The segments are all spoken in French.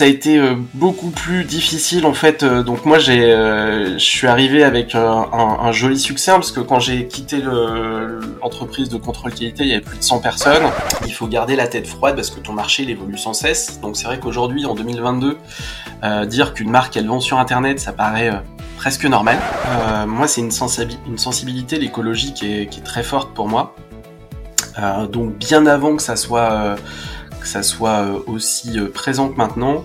Ça a été euh, beaucoup plus difficile en fait. euh, donc moi j'ai, euh, je suis arrivé avec un, joli succès hein, parce que quand j'ai quitté le- l'entreprise de contrôle qualité, il y avait plus de 100 personnes. Il faut garder la tête froide parce que ton marché il évolue sans cesse. Donc c'est vrai qu'aujourd'hui en 2022, euh, dire qu'une marque elle vend sur internet, ça paraît presque normal. Moi c'est une, sensibi- une sensibilité l'écologie qui est, qui est très forte pour moi. Donc bien avant que ça soit que ça soit aussi présent que maintenant,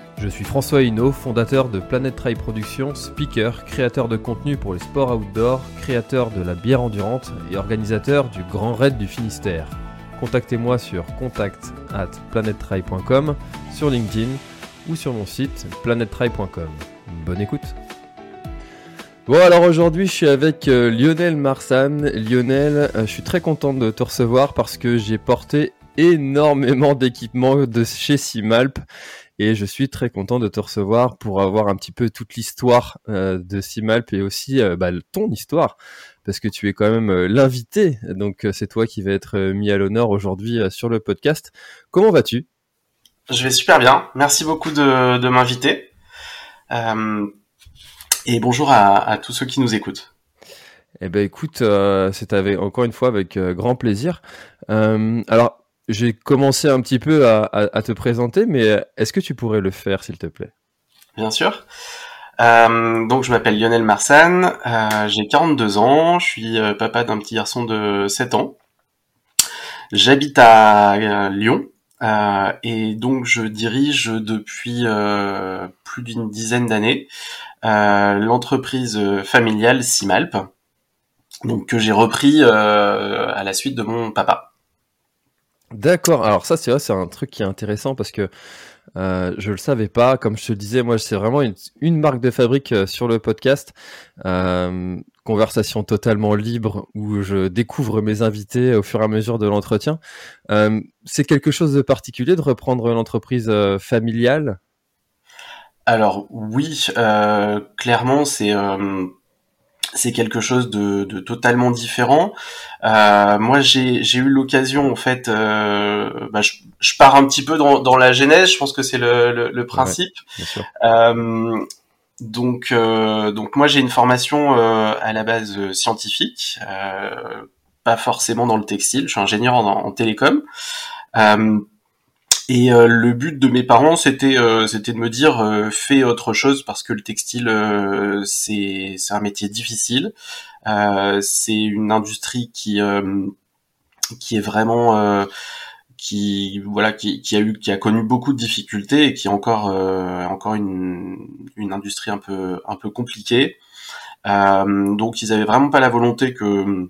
Je suis François Hinault, fondateur de Planet Trail Productions, speaker, créateur de contenu pour les sports outdoor, créateur de la bière endurante et organisateur du Grand Raid du Finistère. Contactez-moi sur contact at sur LinkedIn ou sur mon site planettrail.com. Bonne écoute Bon alors aujourd'hui je suis avec euh, Lionel Marsan. Lionel, euh, je suis très content de te recevoir parce que j'ai porté énormément d'équipements de chez Simalp et je suis très content de te recevoir pour avoir un petit peu toute l'histoire euh, de Simalp et aussi euh, bah, ton histoire parce que tu es quand même euh, l'invité donc c'est toi qui va être mis à l'honneur aujourd'hui sur le podcast. Comment vas-tu? Je vais super bien. Merci beaucoup de, de m'inviter. Et bonjour à, à tous ceux qui nous écoutent. Eh ben écoute, euh, c'est avec encore une fois avec euh, grand plaisir. Euh, alors j'ai commencé un petit peu à, te présenter, mais euh, est-ce que tu pourrais le faire s'il te plaît? Bien sûr. Euh, donc je m'appelle Lionel Marsan, euh, j'ai 42 ans, je suis papa d'un petit garçon de 7 ans. J'habite à Lyon et donc je dirige depuis plus d'une dizaine d'années l'entreprise familiale Simalp, donc que j'ai repris à la suite de mon papa. D'accord. Alors ça, c'est vrai, c'est un truc qui est intéressant parce que euh, je le savais pas. Comme je te disais, moi, c'est vraiment une, marque de fabrique euh, sur le podcast. Euh, conversation totalement libre où je découvre mes invités au fur et à mesure de l'entretien. Euh, c'est quelque chose de particulier de reprendre l'entreprise euh, familiale? Alors oui, clairement c'est c'est quelque chose de, de totalement différent. Euh, moi j'ai j'ai eu l'occasion en fait, euh, bah, je, je pars un petit peu dans, dans la genèse, je pense que c'est le, le, le principe. Bien sûr. Euh, donc euh, donc moi j'ai une formation euh, à la base euh, scientifique, euh, pas forcément dans le textile, je suis ingénieur en, en télécom. Et euh, le but de mes parents, c'était euh, c'était de me dire euh, fais autre chose parce que le textile c'est c'est un métier difficile, c'est une industrie qui qui est vraiment qui voilà qui, qui a eu qui a connu beaucoup de difficultés et qui est encore euh, encore une une industrie un peu un peu compliquée. Euh, donc ils avaient vraiment pas la volonté que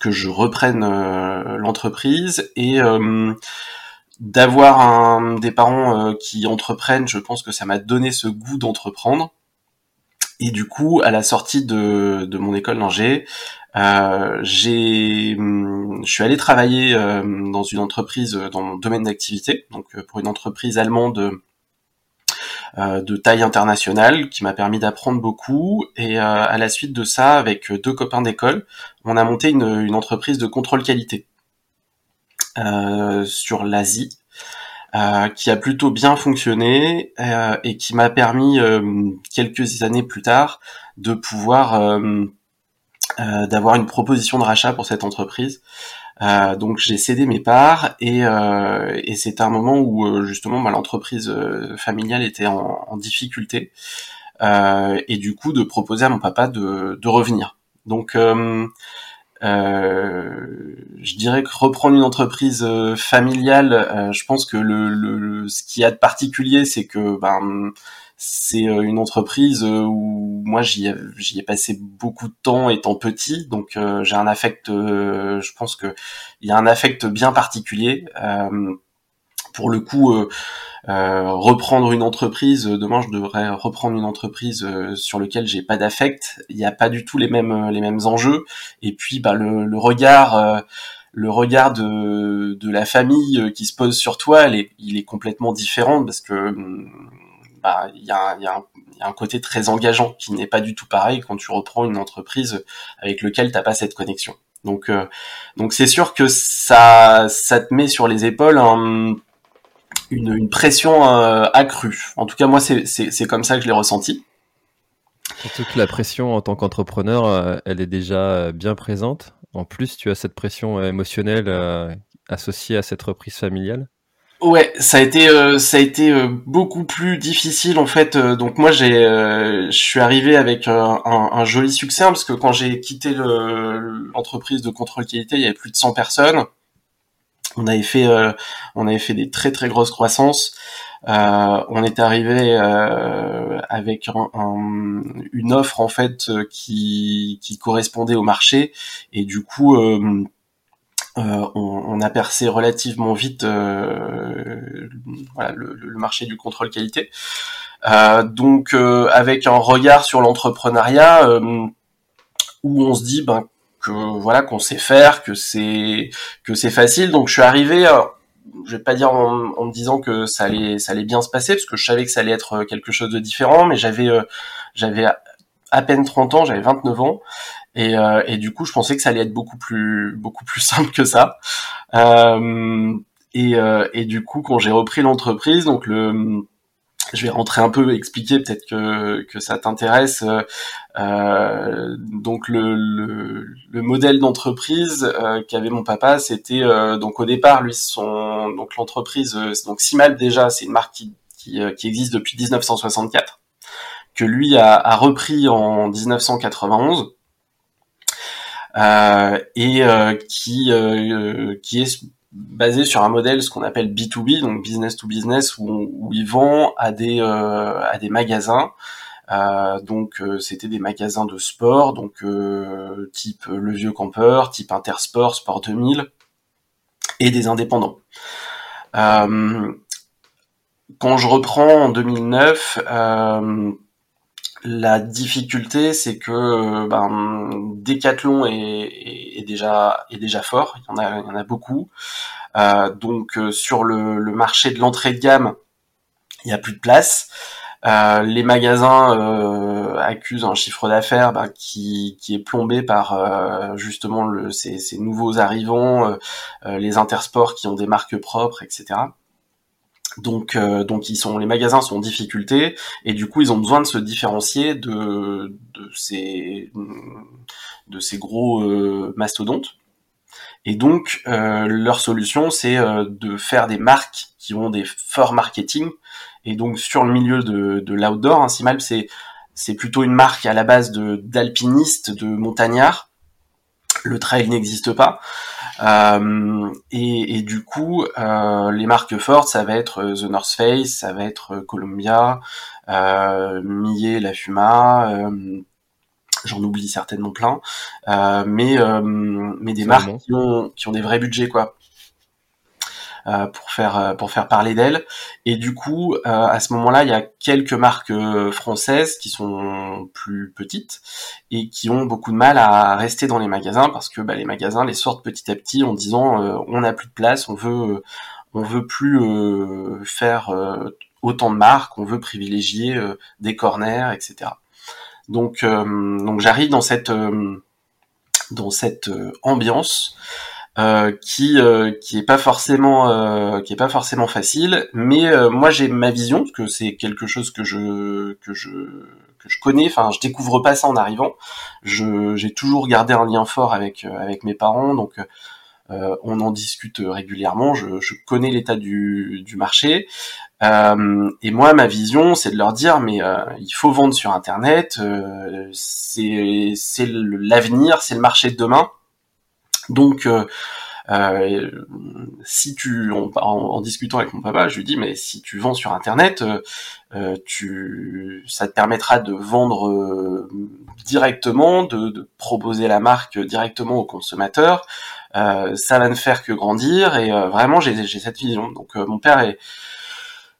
que je reprenne euh, l'entreprise et d'avoir des parents euh, qui entreprennent, je pense que ça m'a donné ce goût d'entreprendre. Et du coup, à la sortie de, mon école d'ingé, euh, j'ai, hum, je suis allé travailler euh, dans une entreprise dans mon domaine d'activité, donc pour une entreprise allemande de taille internationale qui m'a permis d'apprendre beaucoup. Et à la suite de ça, avec deux copains d'école, on a monté une, entreprise de contrôle qualité sur l'Asie. qui a plutôt bien fonctionné et qui m'a permis quelques années plus tard de pouvoir d'avoir une proposition de rachat pour cette entreprise. donc j'ai cédé mes parts et, et c'était un moment où justement bah, l'entreprise familiale était en, difficulté et du coup de proposer à mon papa de, de revenir. Donc euh, je dirais que reprendre une entreprise euh, familiale, euh, je pense que le, le, ce qui a de particulier, c'est que ben, c'est une entreprise où moi j'y ai, passé beaucoup de temps étant petit, donc j'ai un affect, je pense que il y a un affect bien particulier. Pour le coup, euh, reprendre une entreprise, euh, demain je devrais reprendre une entreprise euh, sur laquelle j'ai pas d'affect. Il n'y a pas du tout les mêmes les mêmes enjeux. Et puis bah le, le regard le regard de, de la famille qui se pose sur toi, est, il est complètement différent parce que mm, bah il y a, y, a y a un côté très engageant qui n'est pas du tout pareil quand tu reprends une entreprise avec lequel t'as pas cette connexion. Donc donc c'est sûr que ça ça te met sur les épaules un, une, une pression euh, accrue. En tout cas, moi, c'est comme ça que je l'ai ressenti. Surtout que la pression en tant qu'entrepreneur, euh, elle est déjà euh, bien présente. En plus, tu as cette pression émotionnelle associée à cette reprise familiale. Ouais, ça a été ça a été beaucoup plus difficile en fait. donc moi j'ai je suis arrivé avec un, un, joli succès hein, parce que quand j'ai quitté l'entreprise de contrôle qualité, il y avait plus de 100 personnes on avait fait euh, on avait fait des très très grosses croissances euh, on est arrivé euh, avec une offre en fait qui, correspondait au marché et du coup on, a percé relativement vite voilà, le, marché du contrôle qualité. donc avec un regard sur l'entrepreneuriat où on se dit ben voilà qu'on sait faire, que c'est que c'est facile. Donc je suis arrivé, euh, je vais pas dire en, me disant que ça allait ça allait bien se passer parce que je savais que ça allait être quelque chose de différent, mais j'avais euh, j'avais à peine 30 ans, j'avais 29 ans. Et, euh, et, du coup, je pensais que ça allait être beaucoup plus beaucoup plus simple que ça. et, et du coup, quand j'ai repris l'entreprise, donc le je vais rentrer un peu, expliquer peut-être que, que ça t'intéresse. Euh, donc le, le, le modèle d'entreprise euh, qu'avait mon papa, c'était euh, donc au départ lui son donc l'entreprise euh, donc Simal déjà c'est une marque qui, qui, euh, qui, existe depuis 1964 que lui a, a repris en 1991 et qui qui est basé sur un modèle ce qu'on appelle B2B, donc business to business, où, où ils à des euh, à des magasins. Euh, donc euh, c'était des magasins de sport, donc euh, type Le Vieux Campeur, type Intersport, Sport 2000, et des indépendants. quand je reprends en 2009, la difficulté, c'est que ben, Decathlon est, déjà fort. Il y en a, beaucoup. Euh, donc euh, sur le, marché de l'entrée de gamme, il n'y a plus de place. Euh, les magasins euh, accusent un chiffre d'affaires ben, qui, est plombé par euh, justement le, ces, ces, nouveaux arrivants, les intersports qui ont des marques propres, etc. Donc, euh, donc ils sont, les magasins sont en difficulté et du coup ils ont besoin de se différencier de, de ces, de ces gros euh, mastodontes. Et donc euh, leur solution c'est de faire des marques qui ont des forts marketing. Et donc sur le milieu de, de l'outdoor, hein, Simal c'est c'est plutôt une marque à la base de d'alpinistes, de montagnards. Le trail n'existe pas. Euh, et, et, du coup, euh, les marques fortes, ça va être euh, The North Face, ça va être Columbia, euh, Millet, La Fuma. J'en oublie certainement plein, mais mais des marques qui ont, qui ont des vrais budgets quoi. Euh, pour faire euh, pour faire parler d'elle. Et du coup, euh, à ce moment-là, il y a quelques marques françaises qui sont plus petites et qui ont beaucoup de mal à rester dans les magasins parce que bah, les magasins les sortent petit à petit en disant on n'a plus de place, on veut on veut plus faire autant de marques, on veut privilégier des corners, etc. Donc, donc j'arrive dans cette dans cette ambiance qui qui est pas forcément qui est pas forcément facile. Mais moi j'ai ma vision parce que c'est quelque chose que je que je que je connais. Enfin, je découvre pas ça en arrivant. Je j'ai toujours gardé un lien fort avec avec mes parents, donc euh, on en discute régulièrement, je, connais l'état du, marché. Euh, et moi, ma vision, c'est de leur dire, mais euh, il faut vendre sur Internet, c'est l'avenir, c'est le marché de demain. Donc, si tu, en, discutant avec mon papa, je lui dis, mais si tu vends sur Internet, tu, ça te permettra de vendre directement, de, proposer la marque directement au consommateur, euh, ça va ne faire que grandir et euh, vraiment j'ai cette vision. Donc euh, mon père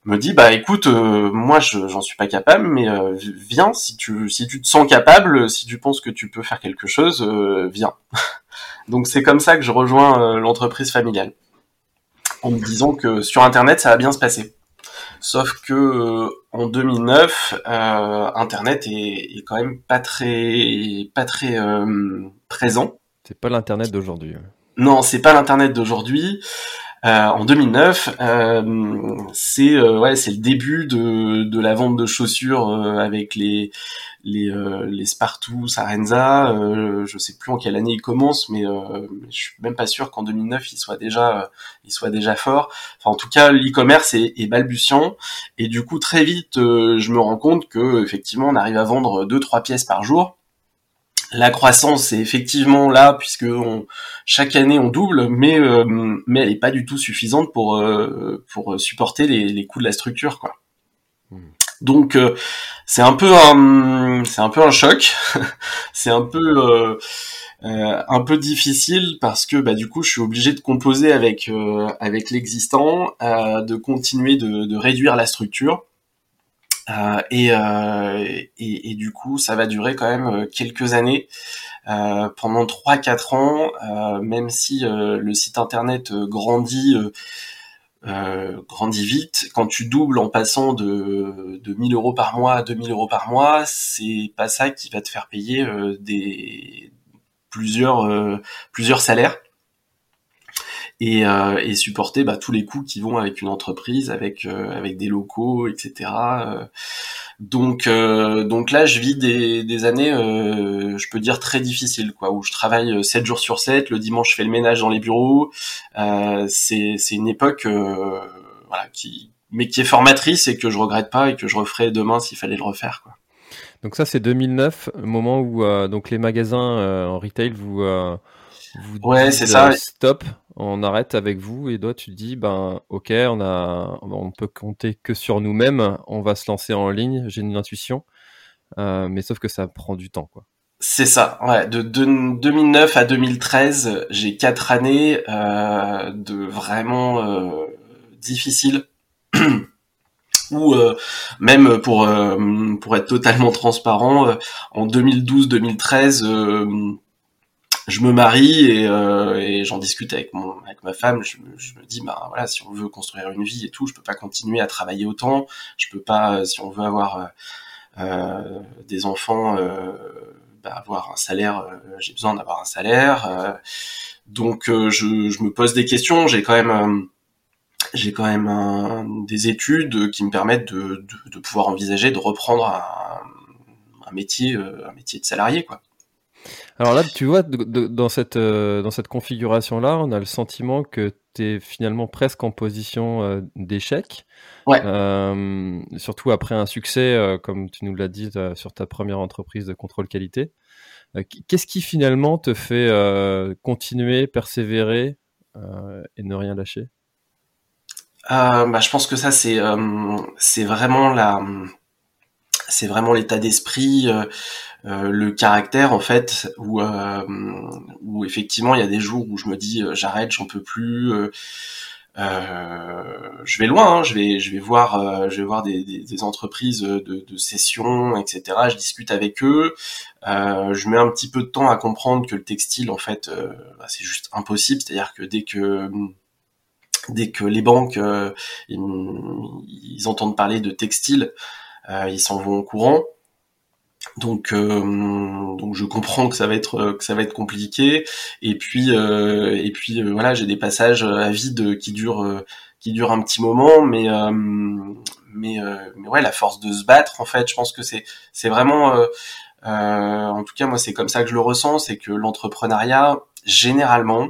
me dit bah écoute moi j'en suis pas capable mais viens si tu si tu te sens capable si tu penses que tu peux faire quelque chose viens. Donc c'est comme ça que je rejoins l'entreprise familiale. En me disant que sur internet ça va bien se passer. Sauf que en 2009 internet est, est, quand même pas très pas très présent. C'est pas l'internet d'aujourd'hui non, c'est pas l'internet d'aujourd'hui. Euh, en 2009, euh, c'est euh, ouais, c'est le début de, de la vente de chaussures avec les les les Spartoo, Sarenza. je sais plus en quelle année il commence, mais je suis même pas sûr qu'en 2009 il soit déjà il soit déjà fort. Enfin, en tout cas, l'e-commerce est, est, balbutiant et du coup très vite je me rends compte que effectivement on arrive à vendre deux trois pièces par jour la croissance est effectivement là puisque chaque année on double, mais euh, mais elle est pas du tout suffisante pour euh, pour supporter les, coûts de la structure quoi. Hmm. Donc euh, c'est un peu un c'est un peu un choc, c'est un peu un peu difficile parce que bah du coup je suis obligé de composer avec avec l'existant, de continuer de réduire la structure euh, et, euh, et, et, du coup, ça va durer quand même euh, quelques années. Euh, pendant 3-4 ans, euh, même si le site internet grandit, grandit vite, quand tu doubles en passant de, de 1000 euros par mois à 2000 euros par mois, c'est pas ça qui va te faire payer des plusieurs plusieurs salaires et, euh, et supporter bah, tous les coûts qui vont avec une entreprise, avec euh, avec des locaux, etc. Euh. Donc donc là, je vis des, des années, je peux dire très difficiles, quoi, où je travaille 7 jours sur 7, le dimanche je fais le ménage dans les bureaux. c'est c'est une époque voilà qui mais qui est formatrice et que je regrette pas et que je referai demain s'il fallait le refaire, quoi. Donc ça c'est 2009, moment où donc les magasins en retail vous vous ouais, c'est ça. stop, on arrête avec vous et toi tu dis ben ok on a on peut compter que sur nous-mêmes on va se lancer en ligne j'ai une intuition euh, mais sauf que ça prend du temps quoi. C'est ça. Ouais de, 2009 à 2013 j'ai quatre années euh, de vraiment euh, difficiles. Ou même pour pour être totalement transparent en 2012 2013 je me marie et, euh, et j'en discute avec mon avec ma femme. Je, me dis bah voilà si on veut construire une vie et tout, je peux pas continuer à travailler autant. Je peux pas si on veut avoir euh, euh des enfants, euh, bah, avoir un salaire. Euh, j'ai besoin d'avoir un salaire. donc je, me pose des questions. J'ai quand même j'ai quand même des études qui me permettent de pouvoir envisager de reprendre un, un métier un métier de salarié quoi. Alors là, tu vois, dans cette, euh, dans cette configuration-là, on a le sentiment que tu es finalement presque en position euh, d'échec. Ouais. Euh, surtout après un succès, comme tu nous l'as dit, sur ta première entreprise de contrôle qualité. Qu'est-ce qui finalement te fait continuer, persévérer et ne rien lâcher? Bah, Je pense que ça, c'est c'est vraiment la c'est vraiment l'état d'esprit, euh, euh, le caractère en fait, où, euh, où effectivement il y a des jours où je me dis j'arrête, j'en peux plus, je vais loin, hein, je vais je vais voir je vais voir des, entreprises de, de etc. Je discute avec eux, je mets un petit peu de temps à comprendre que le textile en fait bah, c'est juste impossible, c'est-à-dire que dès que dès que les banques ils, ils entendent parler de textile ils s'en vont au courant. donc, donc je comprends que ça va être que ça va être compliqué. Et puis et puis voilà, j'ai des passages à vide qui durent qui durent un petit moment, mais mais mais ouais, la force de se battre, en fait, je pense que c'est c'est vraiment en tout cas moi c'est comme ça que je le ressens, c'est que l'entrepreneuriat généralement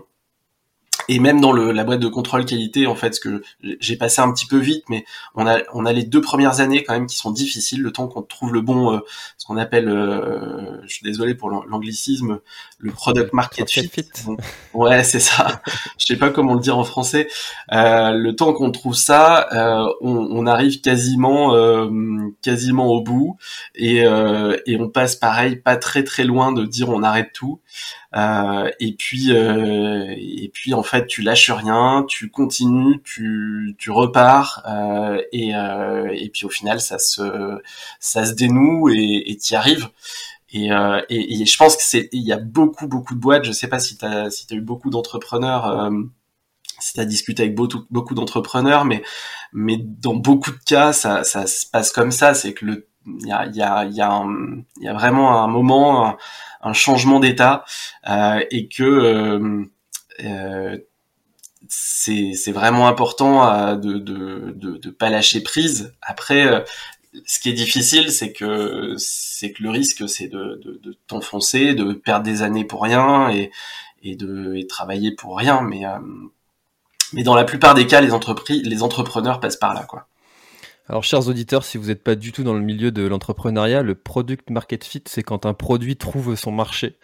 et même dans le, la boîte de contrôle qualité, en fait, ce que j'ai passé un petit peu vite, mais on a, on a les deux premières années quand même qui sont difficiles, le temps qu'on trouve le bon, euh, ce qu'on appelle, euh, je suis désolé pour l'anglicisme, le product market fit. ouais, c'est ça. je sais pas comment le dire en français. Euh, le temps qu'on trouve ça, euh, on, on, arrive quasiment, quasiment au bout, et, et on passe pareil, pas très très loin de dire on arrête tout. Euh, et puis euh, et puis en fait tu lâches rien, tu continues, tu tu repars euh, et et puis au final ça se ça se dénoue et tu y arrives. Et, et, et, je pense que c'est il y a beaucoup beaucoup de boîtes. Je sais pas si tu as si as eu beaucoup d'entrepreneurs, si tu as discuté avec beaucoup beaucoup d'entrepreneurs, mais mais dans beaucoup de cas ça ça se passe comme ça. C'est que le il y a y a y a, y a vraiment un moment un changement d'état euh, et que euh, euh, c'est vraiment important de, de, de, de, pas lâcher prise. Après, ce qui est difficile, c'est que c'est que le risque, c'est de, de, de t'enfoncer, de perdre des années pour rien et, et de et travailler pour rien. Mais mais dans la plupart des cas, les entreprises, les entrepreneurs passent par là, quoi. Alors, chers auditeurs, si vous n'êtes pas du tout dans le milieu de l'entrepreneuriat, le product market fit, c'est quand un produit trouve son marché.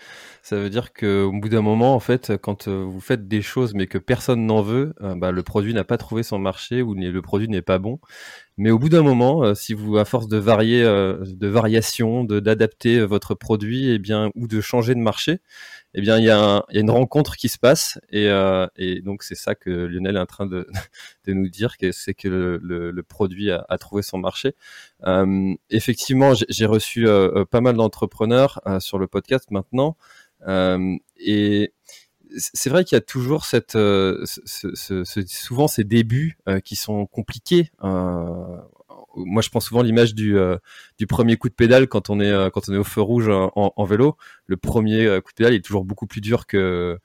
Ça veut dire qu'au bout d'un moment, en fait, quand euh, vous faites des choses mais que personne n'en veut, euh, bah, le produit n'a pas trouvé son marché ou le produit n'est pas bon. Mais au bout d'un moment, euh, si vous, à force de varier, de variation, de d'adapter votre produit, et eh bien, ou de changer de marché, eh bien, il y, y a une rencontre qui se passe, et, euh, et donc c'est ça que Lionel est en train de, de nous dire, c'est que le, le, produit a, a, trouvé son marché. Euh, effectivement, j'ai reçu euh, euh, pas mal d'entrepreneurs euh, sur le podcast maintenant, et c'est vrai qu'il y a toujours cette, ce, ce, ce, souvent ces débuts qui sont compliqués moi je prends souvent l'image du, euh, du premier coup de pédale quand on est euh, quand on est au feu rouge en, en, vélo. Le premier euh, coup de pédale est toujours beaucoup plus dur que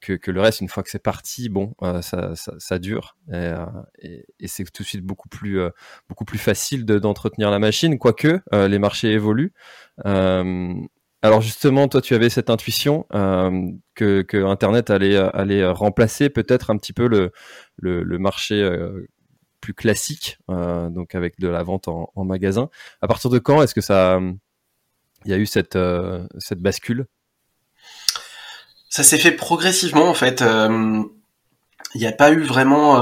que, que le reste. Une fois que c'est parti, bon, ça, ça, ça, dure et, et, et c'est tout de suite beaucoup plus beaucoup plus facile d'entretenir la machine. Quoique les marchés évoluent. Alors justement, toi, tu avais cette intuition que, que Internet allait remplacer peut-être un petit peu le marché plus classique, euh, donc avec de la vente en, magasin. À partir de quand est-ce que ça, y a eu cette euh, bascule? Ça s'est fait progressivement en fait. Euh, il n'y a pas eu vraiment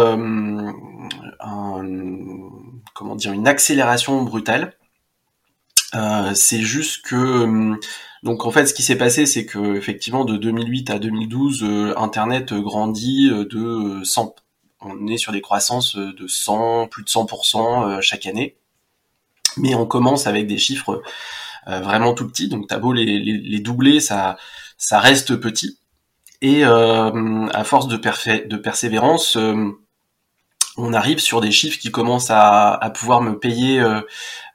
comment dire une accélération brutale. c'est juste que donc en fait, ce qui s'est passé, c'est que effectivement de 2008 à 2012, Internet grandit de 100, on est sur des croissances de 100, plus de 100% euh, chaque année. Mais on commence avec des chiffres euh, vraiment tout petits, donc t'as beau les, les, doubler, ça, ça reste petit. Et euh, à force de, de persévérance, on arrive sur des chiffres qui commencent à, pouvoir me payer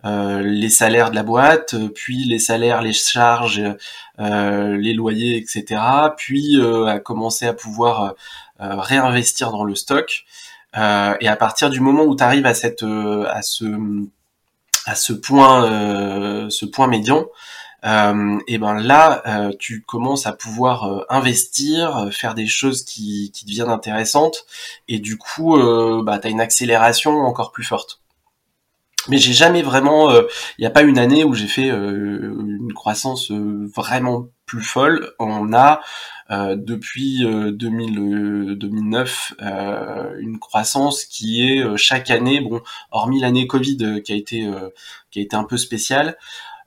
les salaires de la boîte, puis les salaires, les charges, les loyers, etc. Puis à commencer à pouvoir euh, réinvestir dans le stock. Euh, et à partir du moment où tu arrives à cette euh, à ce à ce point ce point médian, et ben là tu commences à pouvoir investir, faire des choses qui, qui deviennent intéressantes et du coup bah, tu as une accélération encore plus forte. Mais j'ai jamais vraiment, il n'y a pas une année où j'ai fait une croissance vraiment plus folle. On a euh, depuis 2000, euh, 2009 euh, une croissance qui est chaque année, bon, hormis l'année Covid qui a été qui a été un peu spéciale,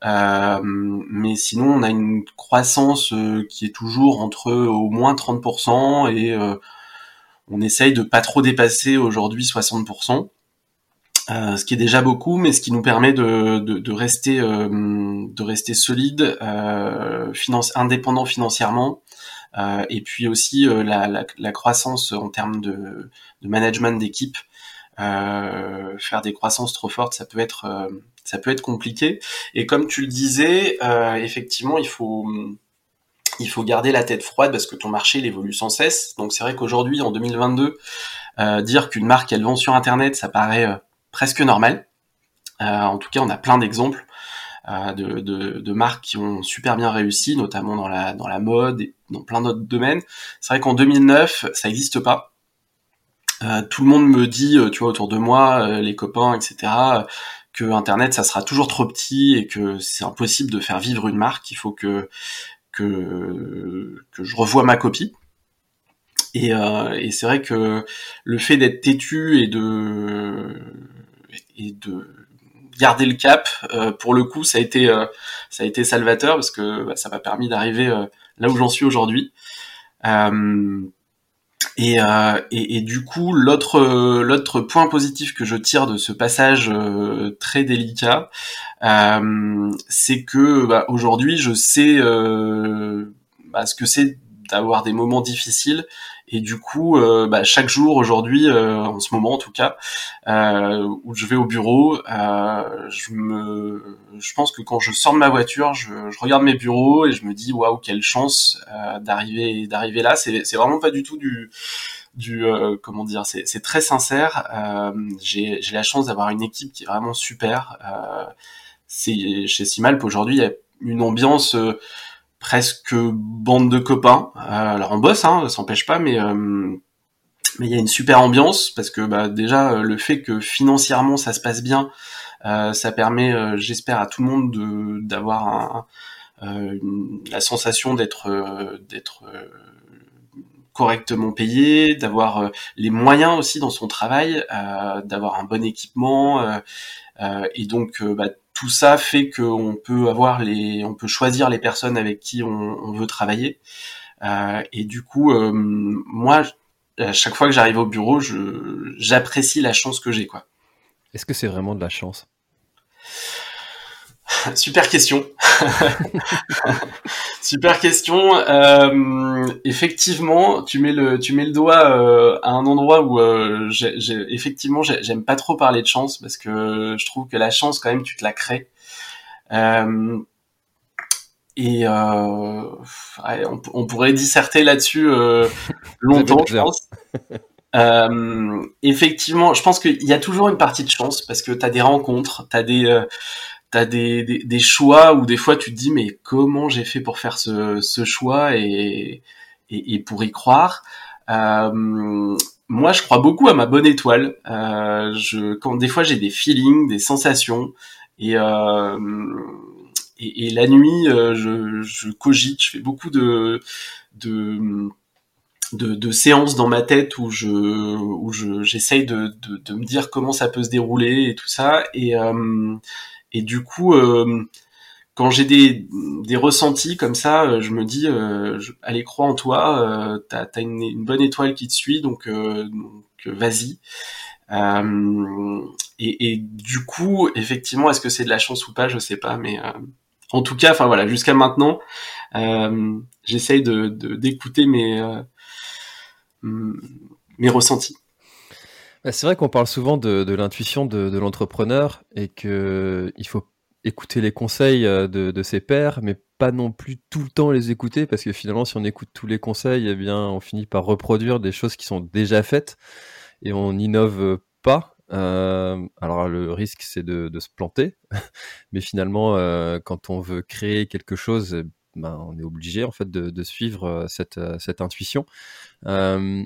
mais sinon on a une croissance qui est toujours entre au moins 30% et on essaye de pas trop dépasser aujourd'hui 60%. Euh, ce qui est déjà beaucoup, mais ce qui nous permet de, de, de rester de rester solide, euh, finance, indépendant financièrement, euh, et puis aussi euh, la, la, la, croissance en termes de, de management d'équipe faire des croissances trop fortes, ça peut être ça peut être compliqué. Et comme tu le disais, effectivement, il faut il faut garder la tête froide parce que ton marché il évolue sans cesse. Donc c'est vrai qu'aujourd'hui, en 2022, dire qu'une marque elle vend sur Internet, ça paraît presque normal. en tout cas, on a plein d'exemples. Euh, de, de, de, marques qui ont super bien réussi, notamment dans la, dans la mode et dans plein d'autres domaines. C'est vrai qu'en 2009, ça n'existe pas. Euh, tout le monde me dit, euh, tu vois, autour de moi, euh, les copains, etc., que Internet, ça sera toujours trop petit et que c'est impossible de faire vivre une marque. Il faut que que, que je revoie ma copie. Et, euh, et c'est vrai que le fait d'être têtu et de et de garder le cap. Euh, pour le coup, ça a été euh, ça a été salvateur parce que bah, ça m'a permis d'arriver euh, là où j'en suis aujourd'hui. Et, et, du coup, l'autre l'autre point positif que je tire de ce passage très délicat, c'est que bah, aujourd'hui, je sais bah, ce que c'est d'avoir des moments difficiles et du coup, euh, bah, chaque jour aujourd'hui, euh, en ce moment en tout cas, euh, où je vais au bureau, je me, je pense que quand je sors de ma voiture, je, regarde mes bureaux et je me dis waouh quelle chance d'arriver d'arriver là. C'est c'est vraiment pas du tout du du comment dire c'est très sincère j'ai j'ai la chance d'avoir une équipe qui est vraiment super c'est chez Simalp aujourd'hui il y a une ambiance presque bande de copains. Euh, alors on bosse, hein, ça n'empêche pas, mais euh, mais il y a une super ambiance parce que bah, déjà le fait que financièrement ça se passe bien, euh, ça permet, j'espère, à tout le monde de d'avoir la sensation d'être correctement payé, d'avoir les moyens aussi dans son travail, d'avoir un bon équipement et donc bah, tout ça fait qu'on peut avoir les, on peut choisir les personnes avec qui on, veut travailler. Euh, et du coup, euh, moi, à chaque fois que j'arrive au bureau, j'apprécie la chance que j'ai, quoi. Est-ce que c'est vraiment de la chance? Super question. Super question. Euh, effectivement, tu mets le tu mets le doigt euh, à un endroit où euh, j'ai, effectivement j'aime pas trop parler de chance parce que je trouve que la chance quand même tu te la crées. Et on, on, pourrait disserter là-dessus longtemps, je pense. effectivement, je pense qu'il y a toujours une partie de chance parce que tu as des rencontres, tu as des t'as des, des, des, choix où des fois tu te dis mais comment j'ai fait pour faire ce, ce choix et, et, et, pour y croire? Euh, moi, je crois beaucoup à ma bonne étoile. Euh, je, quand des fois j'ai des feelings, des sensations, et, euh, et, et, la nuit, euh, je, je, cogite, je fais beaucoup de, de de, de, séances dans ma tête où je où je j'essaye de, de, de, me dire comment ça peut se dérouler et tout ça et euh, et du coup, euh, quand j'ai des, des ressentis comme ça, euh, je me dis, euh, allez, crois en toi, euh, t'as as une, une, bonne étoile qui te suit, donc, donc vas-y. Et, et, du coup, effectivement, est-ce que c'est de la chance ou pas, je sais pas, mais en tout cas, enfin voilà, jusqu'à maintenant, j'essaye de d'écouter mes mes ressentis. Bah, c'est vrai qu'on parle souvent de, de l'intuition de, de l'entrepreneur et que il faut écouter les conseils euh, de, de, ses pairs, mais pas non plus tout le temps les écouter, parce que finalement, si on écoute tous les conseils, eh bien, on finit par reproduire des choses qui sont déjà faites et on n'innove pas. Euh, alors le risque, c'est de, de, se planter, mais finalement, euh, quand on veut créer quelque chose, eh ben, on est obligé en fait de, de suivre euh, cette, euh, cette intuition. Euh,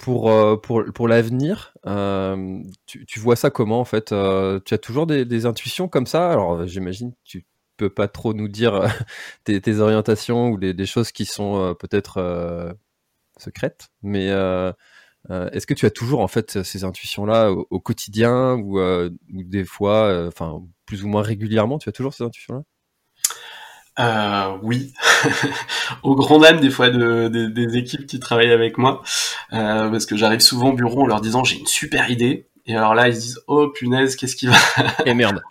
pour, euh, pour, pour l'avenir, euh, tu, tu, vois ça comment en fait euh, Tu as toujours des, des, intuitions comme ça? Alors j'imagine tu peux pas trop nous dire tes, tes, orientations ou des, des, choses qui sont peut-être secrètes, mais est-ce que tu as toujours en fait ces intuitions-là au, au, quotidien ou, ou des fois, enfin plus ou moins régulièrement, tu as toujours ces intuitions-là? Euh, oui, au grand dam des fois de, de, des équipes qui travaillent avec moi, euh, parce que j'arrive souvent au bureau en leur disant j'ai une super idée, et alors là ils se disent oh punaise qu'est-ce qui va et merde.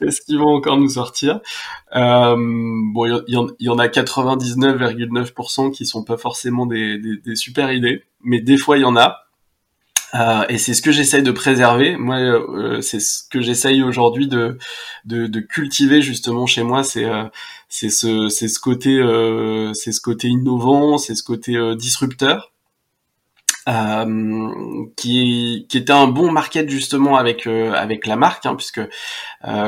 Qu'est-ce qu'ils vont encore nous sortir? Euh, bon il y, y, en a 99,9% qui sont pas forcément des, des, des super idées, mais des fois il y en a Euh, et c'est ce que j'essaye de préserver. Moi, euh, c'est ce que j'essaye aujourd'hui de, de, de, cultiver justement chez moi. C'est euh, c'est ce c'est ce côté euh, c'est ce côté innovant, c'est ce côté disrupteur. qui, qui était un bon market justement avec avec la marque hein, puisque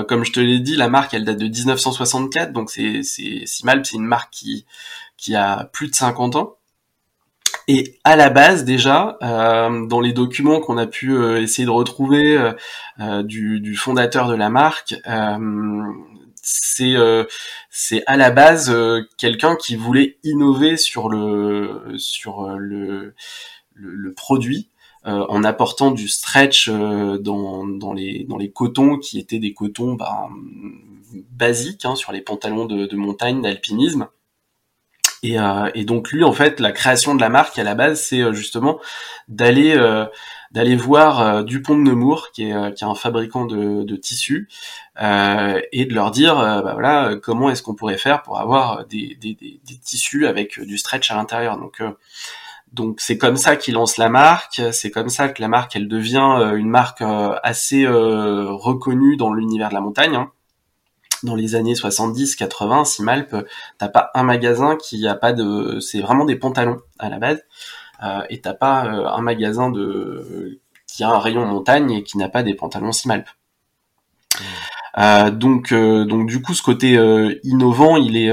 comme je te l'ai dit la marque elle date de 1964 donc c'est c'est Simalp c'est une marque qui qui a plus de 50 ans et à la base déjà, euh, dans les documents qu'on a pu euh, essayer de retrouver euh, euh du, du, fondateur de la marque, euh, c'est c'est à la base quelqu'un qui voulait innover sur le sur le le, le produit. en apportant du stretch dans, dans, les, dans les cotons qui étaient des cotons bah, basiques hein, sur les pantalons de, de montagne d'alpinisme et, euh, et, donc lui, en fait, la création de la marque à la base, c'est euh, justement d'aller euh, d'aller voir Dupont de Nemours, qui est, qui est un fabricant de, de tissus, et de leur dire, bah voilà, comment est-ce qu'on pourrait faire pour avoir des, des, des, des tissus avec du stretch à l'intérieur. Donc donc c'est comme ça qu'il lance la marque, c'est comme ça que la marque elle devient une marque assez reconnue dans l'univers de la montagne. Hein dans les années 70, 80, Simalp, t'as pas un magasin qui a pas de, c'est vraiment des pantalons à la base, euh, et t'as pas euh, un magasin de qui a un rayon montagne et qui n'a pas des pantalons Simalp. Mmh. Euh, donc, euh, donc du coup, ce côté euh, innovant, il est,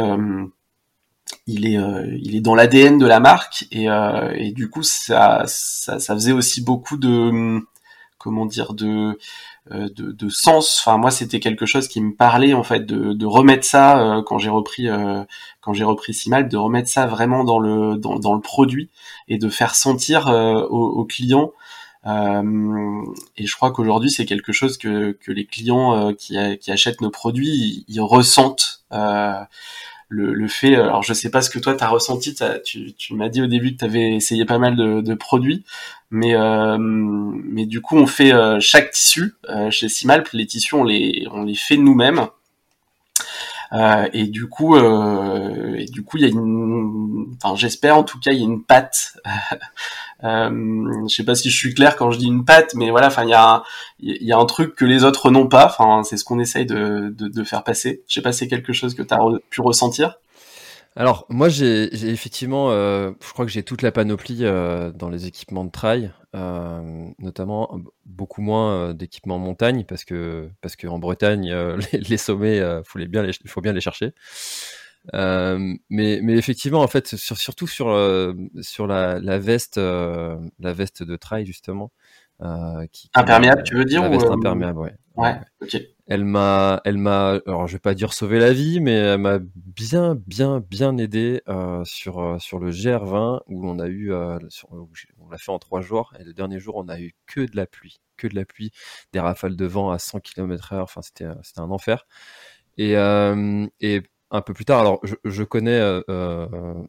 il est, il est dans l'ADN de la marque et, et du coup, ça, ça, ça faisait aussi beaucoup de, comment dire, de de, de, sens. Enfin, moi, c'était quelque chose qui me parlait en fait de, de remettre ça euh, quand j'ai repris euh, quand j'ai repris Simal, de remettre ça vraiment dans le dans, dans le produit et de faire sentir aux, clients. et je crois qu'aujourd'hui, c'est quelque chose que, que les clients qui, qui achètent nos produits, ils, ressentent le, le, fait. Alors, je sais pas ce que toi t'as ressenti. tu, tu m'as dit au début que tu avais essayé pas mal de, de produits mais euh, mais du coup on fait euh, chaque tissu euh, chez Simalp les tissus on les on les fait nous-mêmes et du coup et du coup il y a une enfin j'espère en tout cas il y a une patte je sais pas si je suis clair quand je dis une patte mais voilà enfin il y a y a un truc que les autres n'ont pas. Enfin c'est ce qu'on essaye de, de, de faire passer. Je sais pas si c'est quelque chose que tu as pu ressentir. Alors, moi, j'ai effectivement, euh, je crois que j'ai toute la panoplie euh, dans les équipements de trail, euh, notamment beaucoup moins d'équipements montagne, parce que parce qu'en Bretagne, les, sommets, faut les bien, faut bien les chercher. Mais mais effectivement, en fait, surtout sur sur la, la veste, la veste de trail justement. Qui, imperméable, tu veux dire La veste imperméable, ouais. Ouais, ok. Elle m'a, elle m'a, alors je vais pas dire sauver la vie, mais elle m'a bien, bien, bien aidé euh, sur euh, sur le GR20 où on a eu, euh, on l'a fait en trois jours et le dernier jour on a eu que de la pluie, que de la pluie, des rafales de vent à 100 km/h. Enfin c'était c'était un enfer. Et et un peu plus tard, alors je, connais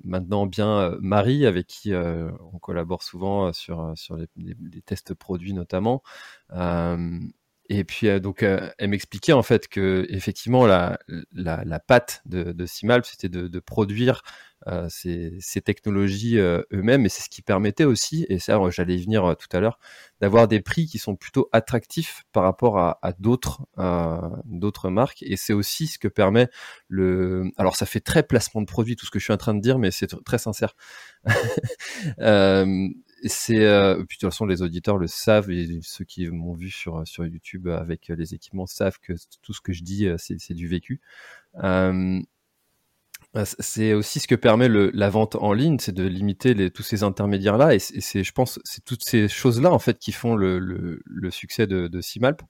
maintenant bien Marie avec qui on collabore souvent sur sur les tests produits notamment. Et puis euh, donc euh, elle m'expliquait en fait que effectivement la la, la patte de, de Simalp c'était de, de, produire euh, ces, ces, technologies euh, eux-mêmes. Et c'est ce qui permettait aussi et ça j'allais y venir tout à l'heure d'avoir des prix qui sont plutôt attractifs par rapport à, à d'autres d'autres marques. Et c'est aussi ce que permet le alors ça fait très placement de produit tout ce que je suis en train de dire mais c'est très sincère c'est euh, puis de toute façon les auditeurs le savent et ceux qui m'ont vu sur sur YouTube avec les équipements savent que tout ce que je dis euh, c'est du vécu. Euh, c'est aussi ce que permet la vente en ligne, c'est de limiter tous ces intermédiaires là et c'est je pense c'est toutes ces choses là en fait qui font le, succès de, de Simalp.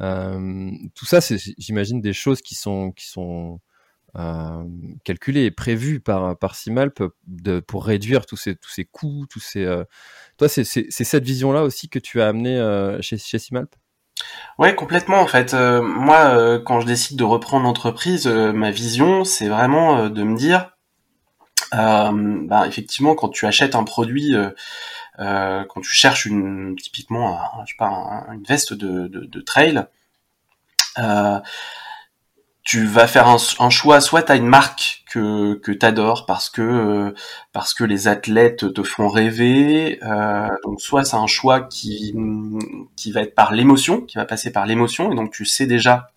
Euh, tout ça c'est j'imagine des choses qui sont qui sont euh, calculé et prévu par par Simalp de, pour réduire tous ces tous ces coûts, tous ces. Euh... Toi, c'est cette vision-là aussi que tu as amené euh, chez chez Simalp. Ouais, complètement en fait. Moi, quand je décide de reprendre l'entreprise, ma vision, c'est vraiment de me dire, bah, effectivement, quand tu achètes un produit, quand tu cherches une typiquement, je sais une veste de, de trail tu vas faire un, choix, soit tu as une marque que, que tu adores parce que euh, parce que les athlètes te font rêver, euh, donc soit c'est un choix qui, qui va être par l'émotion, qui va passer par l'émotion, et donc tu sais déjà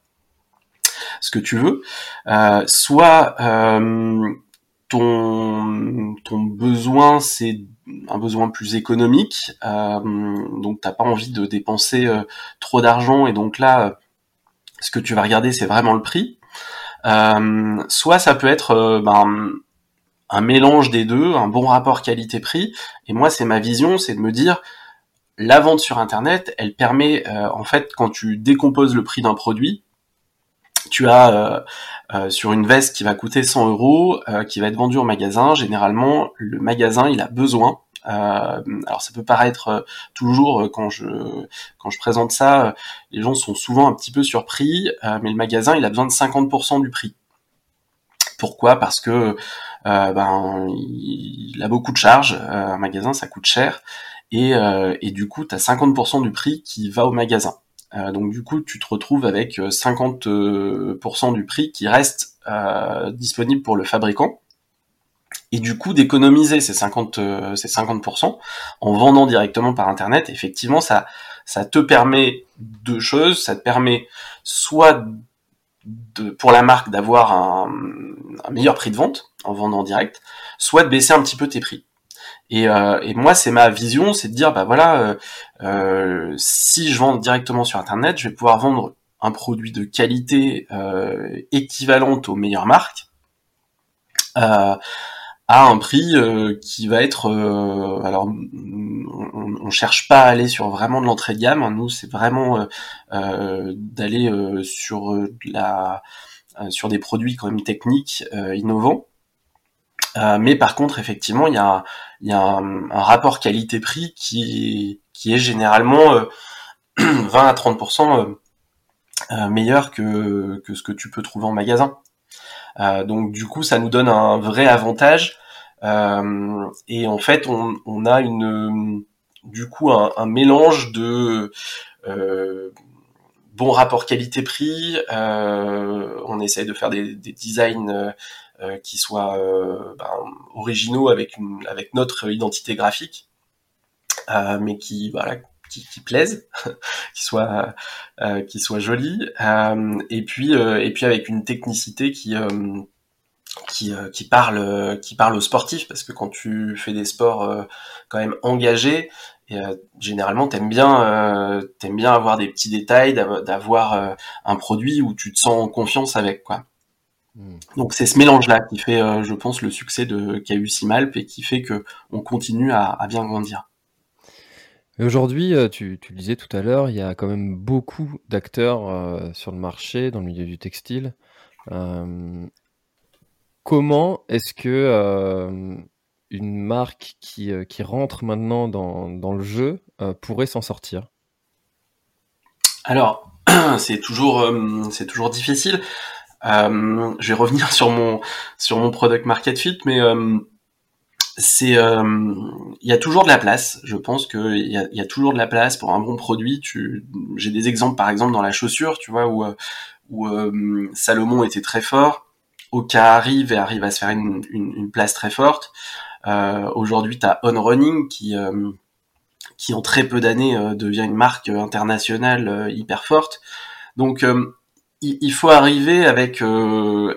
ce que tu veux, euh, soit ton, ton besoin c'est un besoin plus économique, donc t'as pas envie de dépenser trop d'argent, et donc là ce que tu vas regarder c'est vraiment le prix. Euh, soit ça peut être euh, ben, un mélange des deux, un bon rapport qualité-prix. Et moi, c'est ma vision, c'est de me dire, la vente sur Internet, elle permet, euh, en fait, quand tu décomposes le prix d'un produit, tu as sur une veste qui va coûter 100 euros, qui va être vendue au magasin. Généralement, le magasin, il a besoin alors ça peut paraître euh, toujours euh, quand je quand je présente ça, les gens sont souvent un petit peu surpris, mais le magasin il a besoin de 50% du prix. Pourquoi? Parce que ben il, a beaucoup de charges. un magasin ça coûte cher et, et du coup tu as 50% du prix qui va au magasin. donc du coup tu te retrouves avec 50% du prix qui reste disponible pour le fabricant et du coup d'économiser ces 50 euh, ces 50% en vendant directement par internet effectivement ça ça te permet deux choses. Ça te permet soit de, pour la marque d'avoir un, meilleur prix de vente en vendant en direct soit de baisser un petit peu tes prix. Et, euh, et moi c'est ma vision c'est de dire bah voilà euh, euh, si je vends directement sur internet je vais pouvoir vendre un produit de qualité euh, équivalente aux meilleures marques. Euh, à un prix euh, qui va être euh, alors on, on, cherche pas à aller sur vraiment de l'entrée de gamme hein. nous c'est vraiment euh, d'aller sur la sur des produits quand même techniques innovants mais par contre effectivement il y a il y a un, rapport qualité prix qui qui est généralement 20 à 30% meilleur que que ce que tu peux trouver en magasin euh, donc du coup, ça nous donne un vrai avantage. Euh, et en fait, on, on, a une, du coup, un, un mélange de euh, bon rapport qualité-prix. Euh, on essaye de faire des, des designs euh, qui soient euh, ben, originaux avec une, avec notre identité graphique, mais qui voilà qui, qui plaisent, qui soient euh, qui soient jolies, euh, et puis euh, et puis avec une technicité qui euh, qui, euh, qui parle qui parle aux sportifs parce que quand tu fais des sports quand même engagés et généralement t'aimes bien t'aimes bien avoir des petits détails d'avoir un produit où tu te sens en confiance avec quoi. Hmm. donc c'est ce mélange là qui fait je pense le succès de qu'a eu Simalp et qui fait que on continue à, à bien grandir aujourd'hui, euh, tu, le disais tout à l'heure, il y a quand même beaucoup d'acteurs euh, sur le marché, dans le milieu du textile. Euh, comment est-ce que une marque qui, rentre maintenant dans, le jeu pourrait s'en sortir? Alors, c'est toujours, difficile. je vais revenir sur mon product market fit, mais c'est euh, il y a toujours de la place. Je pense qu'il y a, y a toujours de la place pour un bon produit. Tu, j'ai des exemples par exemple dans la chaussure, tu vois, où euh, où euh, Salomon était très fort, Oka arrive et arrive à se faire une, une, une place très forte. Euh, Aujourd'hui, tu as On Running qui qui en très peu d'années devient une marque internationale hyper forte. Donc il, faut arriver avec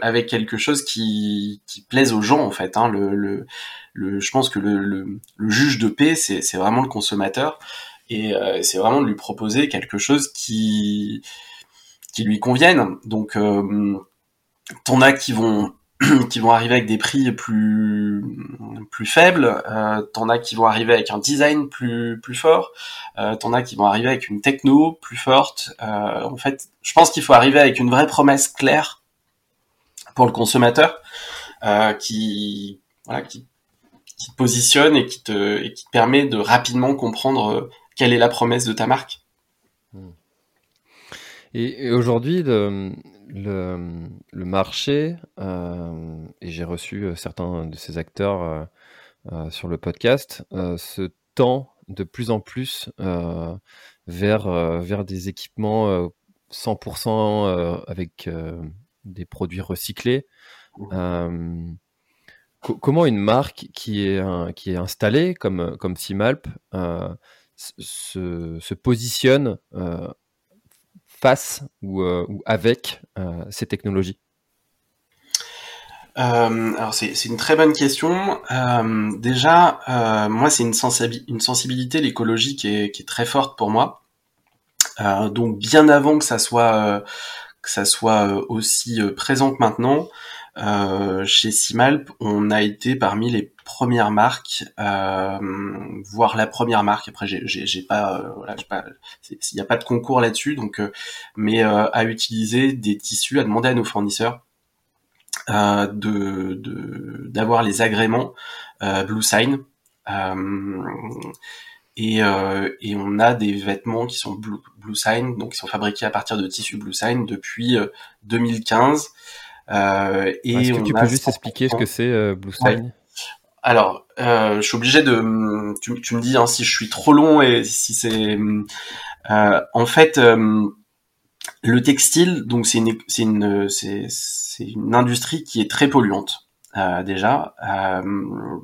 avec quelque chose qui, qui plaise aux gens en fait. Hein. Le, le, je pense que le, juge de paix, c'est vraiment le consommateur, et euh, c'est vraiment de lui proposer quelque chose qui qui lui convienne. Donc, euh, t'en as qui vont qui vont arriver avec des prix plus plus faibles, euh, t'en as qui vont arriver avec un design plus plus fort, euh, t'en as qui vont arriver avec une techno plus forte. Euh, en fait, je pense qu'il faut arriver avec une vraie promesse claire pour le consommateur, euh, qui voilà, qui qui te positionne et qui te, et qui te permet de rapidement comprendre euh, quelle est la promesse de ta marque. Hmm. Et, aujourd'hui, le, le, le, marché, euh, et j'ai reçu euh, certains de ces acteurs euh, sur le podcast, euh, se tend de plus en plus vers, vers des équipements 100% avec des produits recyclés. Comment une marque qui est, installée comme, comme Simalp se, positionne face ou, ou avec ces technologies? Euh, alors c'est, une très bonne question. Euh, déjà, euh, moi c'est une, sensibilité l'écologie qui est, très forte pour moi. Euh, donc bien avant que ça soit euh, que ça soit euh, aussi présent que maintenant, chez Simalp, on a été parmi les premières marques, voire la première marque. Après, j'ai, pas, voilà, pas, il n'y a pas de concours là-dessus, donc, mais à utiliser des tissus, à demander à nos fournisseurs euh, de d'avoir les agréments euh, Blue Sign. Euh, et, euh, et, on a des vêtements qui sont Blue, Blue, Sign, donc qui sont fabriqués à partir de tissus Blue Sign depuis 2015. Euh, et Est-ce que tu peux juste expliquer ce que c'est Blue Sign? Alors, je suis obligé de. Tu, tu me dis hein, si je suis trop long et si c'est. en fait, le textile, donc c'est une, c'est une, c'est, c'est une industrie qui est très polluante. Euh, déjà. Euh,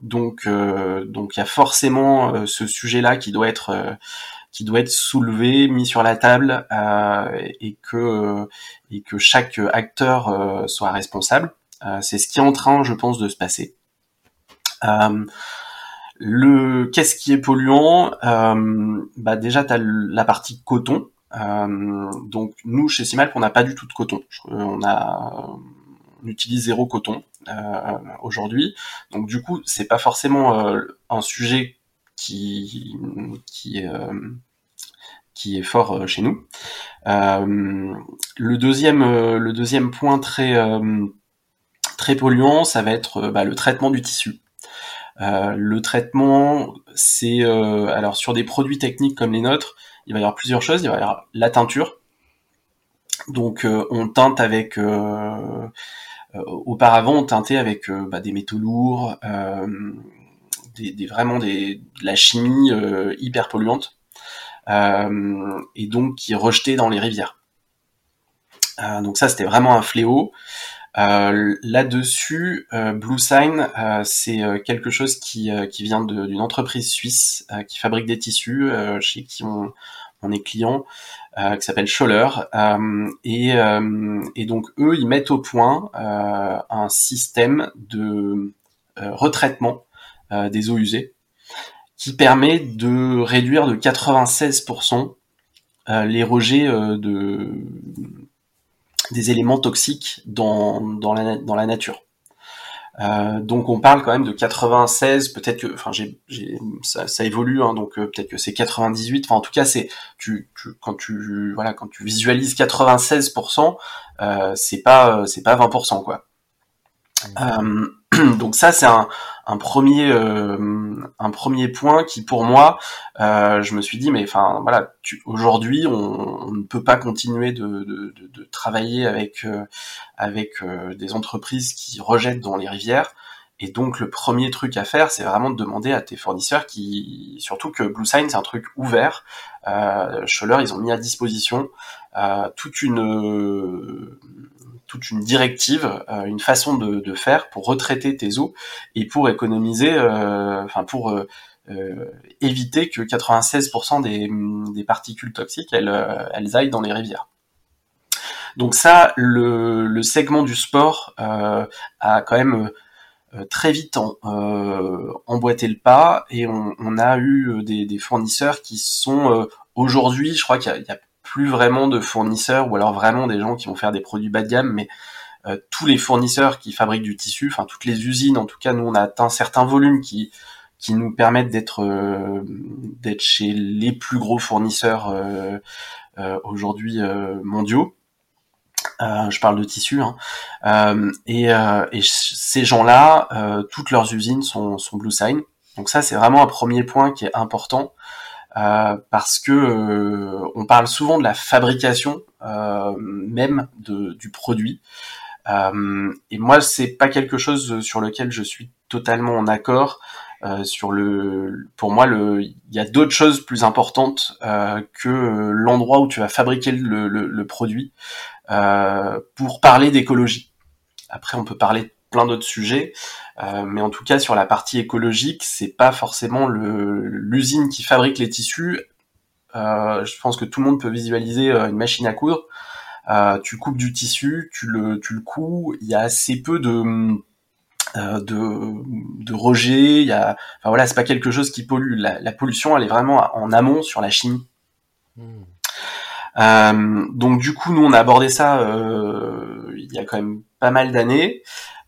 donc, euh, donc il y a forcément ce sujet-là qui doit être qui doit être soulevé, mis sur la table, et que et que chaque acteur soit responsable. c'est ce qui est en train, je pense, de se passer. le qu'est-ce qui est polluant? Bah déjà, tu as la partie coton. donc nous, chez Simalp, on n'a pas du tout de coton. On a on utilise zéro coton euh, aujourd'hui. Donc du coup, c'est pas forcément euh, un sujet qui qui euh, qui est fort chez nous. le deuxième le deuxième point très très polluant, ça va être bah, le traitement du tissu. le traitement, c'est alors sur des produits techniques comme les nôtres, il va y avoir plusieurs choses. Il va y avoir la teinture. Donc on teinte avec euh, auparavant, on teintait avec euh, bah, des métaux lourds, euh, des, vraiment des, de la chimie hyper polluante, et donc qui rejetait dans les rivières. donc ça, c'était vraiment un fléau. Euh, Là-dessus, euh, Blue Sign, euh, c'est quelque chose qui, qui vient d'une entreprise suisse qui fabrique des tissus, chez qui on, on est client, euh, qui s'appelle Scholler. Euh, et, euh, et, donc eux, ils mettent au point un système de retraitement des eaux usées qui permet de réduire de 96% les rejets de, des éléments toxiques dans, dans, la, nature. Euh, donc on parle quand même de 96, peut-être que, enfin j'ai, ça, évolue, hein, donc euh, peut-être que c'est 98. Enfin en tout cas c'est, tu, tu, quand tu, voilà, quand tu visualises 96%, euh, c'est pas, c'est pas 20% quoi. Mmh. donc ça c'est un, un premier euh, un premier point qui pour moi euh, je me suis dit mais enfin voilà aujourd'hui on, ne peut pas continuer de, de, de, travailler avec euh, avec des entreprises qui rejettent dans les rivières et donc le premier truc à faire c'est vraiment de demander à tes fournisseurs qui surtout que Blue Sign c'est un truc ouvert euh, Scholler ils ont mis à disposition toute une toute une directive, euh, une façon de, faire pour retraiter tes eaux et pour économiser, euh, enfin pour euh, éviter que 96% des, particules toxiques elles, aillent dans les rivières. Donc ça, le, le segment du sport a quand même très vite en, emboîté le pas et on, on a eu des, des, fournisseurs qui sont aujourd'hui, je crois qu'il y, y a, plus vraiment de fournisseurs ou alors vraiment des gens qui vont faire des produits bas de gamme, mais euh, tous les fournisseurs qui fabriquent du tissu, enfin toutes les usines, en tout cas nous on a atteint certains volumes qui qui nous permettent d'être euh, d'être chez les plus gros fournisseurs euh, aujourd'hui mondiaux. je parle de tissu, hein. et, et, ces gens-là, toutes leurs usines sont, sont Blue Sign. Donc ça, c'est vraiment un premier point qui est important. Euh, parce que euh, on parle souvent de la fabrication euh, même de, du produit. et moi, c'est pas quelque chose sur lequel je suis totalement en accord. sur le, pour moi, le, il y a d'autres choses plus importantes que l'endroit où tu vas fabriquer le, le produit pour parler d'écologie. Après, on peut parler de plein d'autres sujets, mais en tout cas sur la partie écologique, c'est pas forcément l'usine qui fabrique les tissus. je pense que tout le monde peut visualiser une machine à coudre. Euh, tu coupes du tissu, tu le, tu le couds, il y a assez peu de, euh, de, de rejet, il y a, enfin voilà, c'est pas quelque chose qui pollue. La, pollution, elle est vraiment en amont sur la chimie. Euh, donc du coup, nous on a abordé ça il y a quand même pas mal d'années.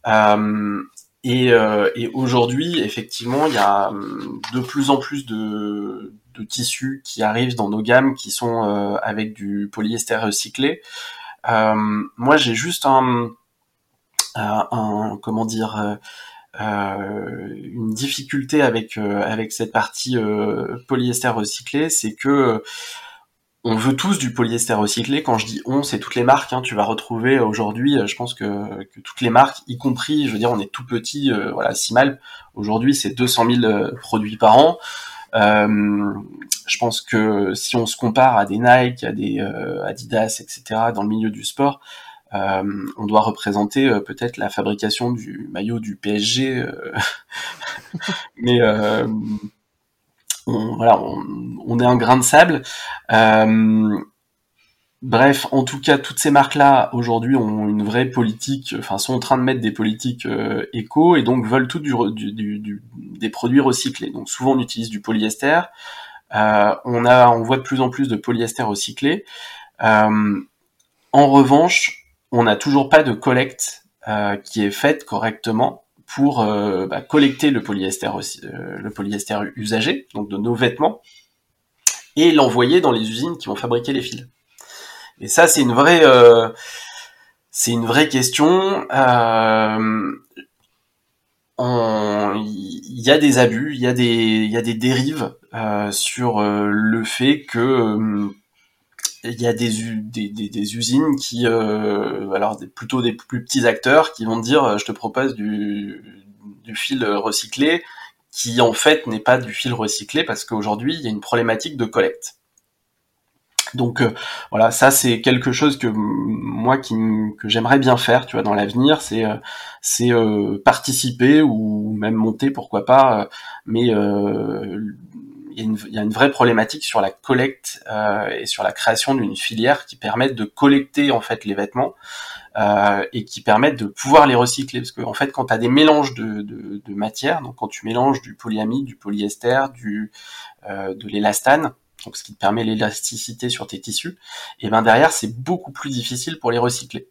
Et, et aujourd'hui, effectivement, il y a de plus en plus de, de tissus qui arrivent dans nos gammes qui sont euh, avec du polyester recyclé. Euh, moi, j'ai juste un, un, comment dire euh, une difficulté avec avec cette partie polyester recyclé, c'est que on veut tous du polyester recyclé. Quand je dis on, c'est toutes les marques. Hein. Tu vas retrouver aujourd'hui, je pense que, toutes les marques, y compris, je veux dire, on est tout petit, voilà, Simal. Aujourd'hui, c'est 200 000 produits par an. Euh, je pense que si on se compare à des Nike, à des euh, Adidas, etc. dans le milieu du sport, euh, on doit représenter peut-être la fabrication du maillot du PSG, mais on, est un grain de sable. Bref, en tout cas, toutes ces marques-là aujourd'hui ont une vraie politique, enfin sont en train de mettre des politiques euh, éco et donc veulent tout du, des produits recyclés. Donc souvent on utilise du polyester. Euh, on on voit de plus en plus de polyester recyclé. Euh, en revanche, on n'a toujours pas de collecte qui est faite correctement pour bah, collecter le polyester, le polyester usagé, donc de nos vêtements, et l'envoyer dans les usines qui vont fabriquer les fils. Et ça, c'est une vraie, euh, c'est une vraie question. Euh, il y a des abus, il y a des, il y a des dérives euh, sur le fait que il y a des, usines qui, alors plutôt des plus petits acteurs qui vont dire, je te propose du, du fil recyclé, qui en fait n'est pas du fil recyclé parce qu'aujourd'hui il y a une problématique de collecte. Donc euh, voilà, ça c'est quelque chose que moi qui que j'aimerais bien faire, tu vois, dans l'avenir, c'est euh, c'est euh, participer ou même monter, pourquoi pas. mais y, y a une vraie problématique sur la collecte et sur la création d'une filière qui permette de collecter en fait les vêtements et qui permettent de pouvoir les recycler. Parce que en fait, quand tu as des mélanges de, matières, donc quand tu mélanges du polyamide, du polyester, du de l'élastane donc ce qui te permet l'élasticité sur tes tissus, et ben derrière c'est beaucoup plus difficile pour les recycler.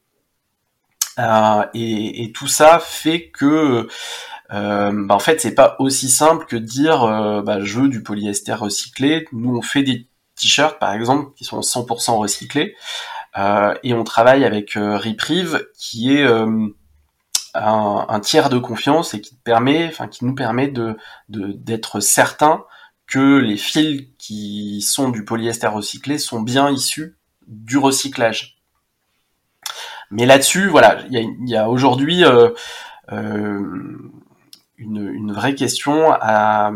Euh, et, tout ça fait que euh, ben, en fait c'est pas aussi simple que de dire euh, bah, je veux du polyester recyclé. Nous on fait des t-shirts par exemple qui sont 100% recyclés et on travaille avec Reprieve qui est un, tiers de confiance et qui permet, qui nous permet de d'être certain que les fils qui sont du polyester recyclé sont bien issus du recyclage. Mais là-dessus, voilà, il y a, aujourd'hui euh, euh, une, vraie question à,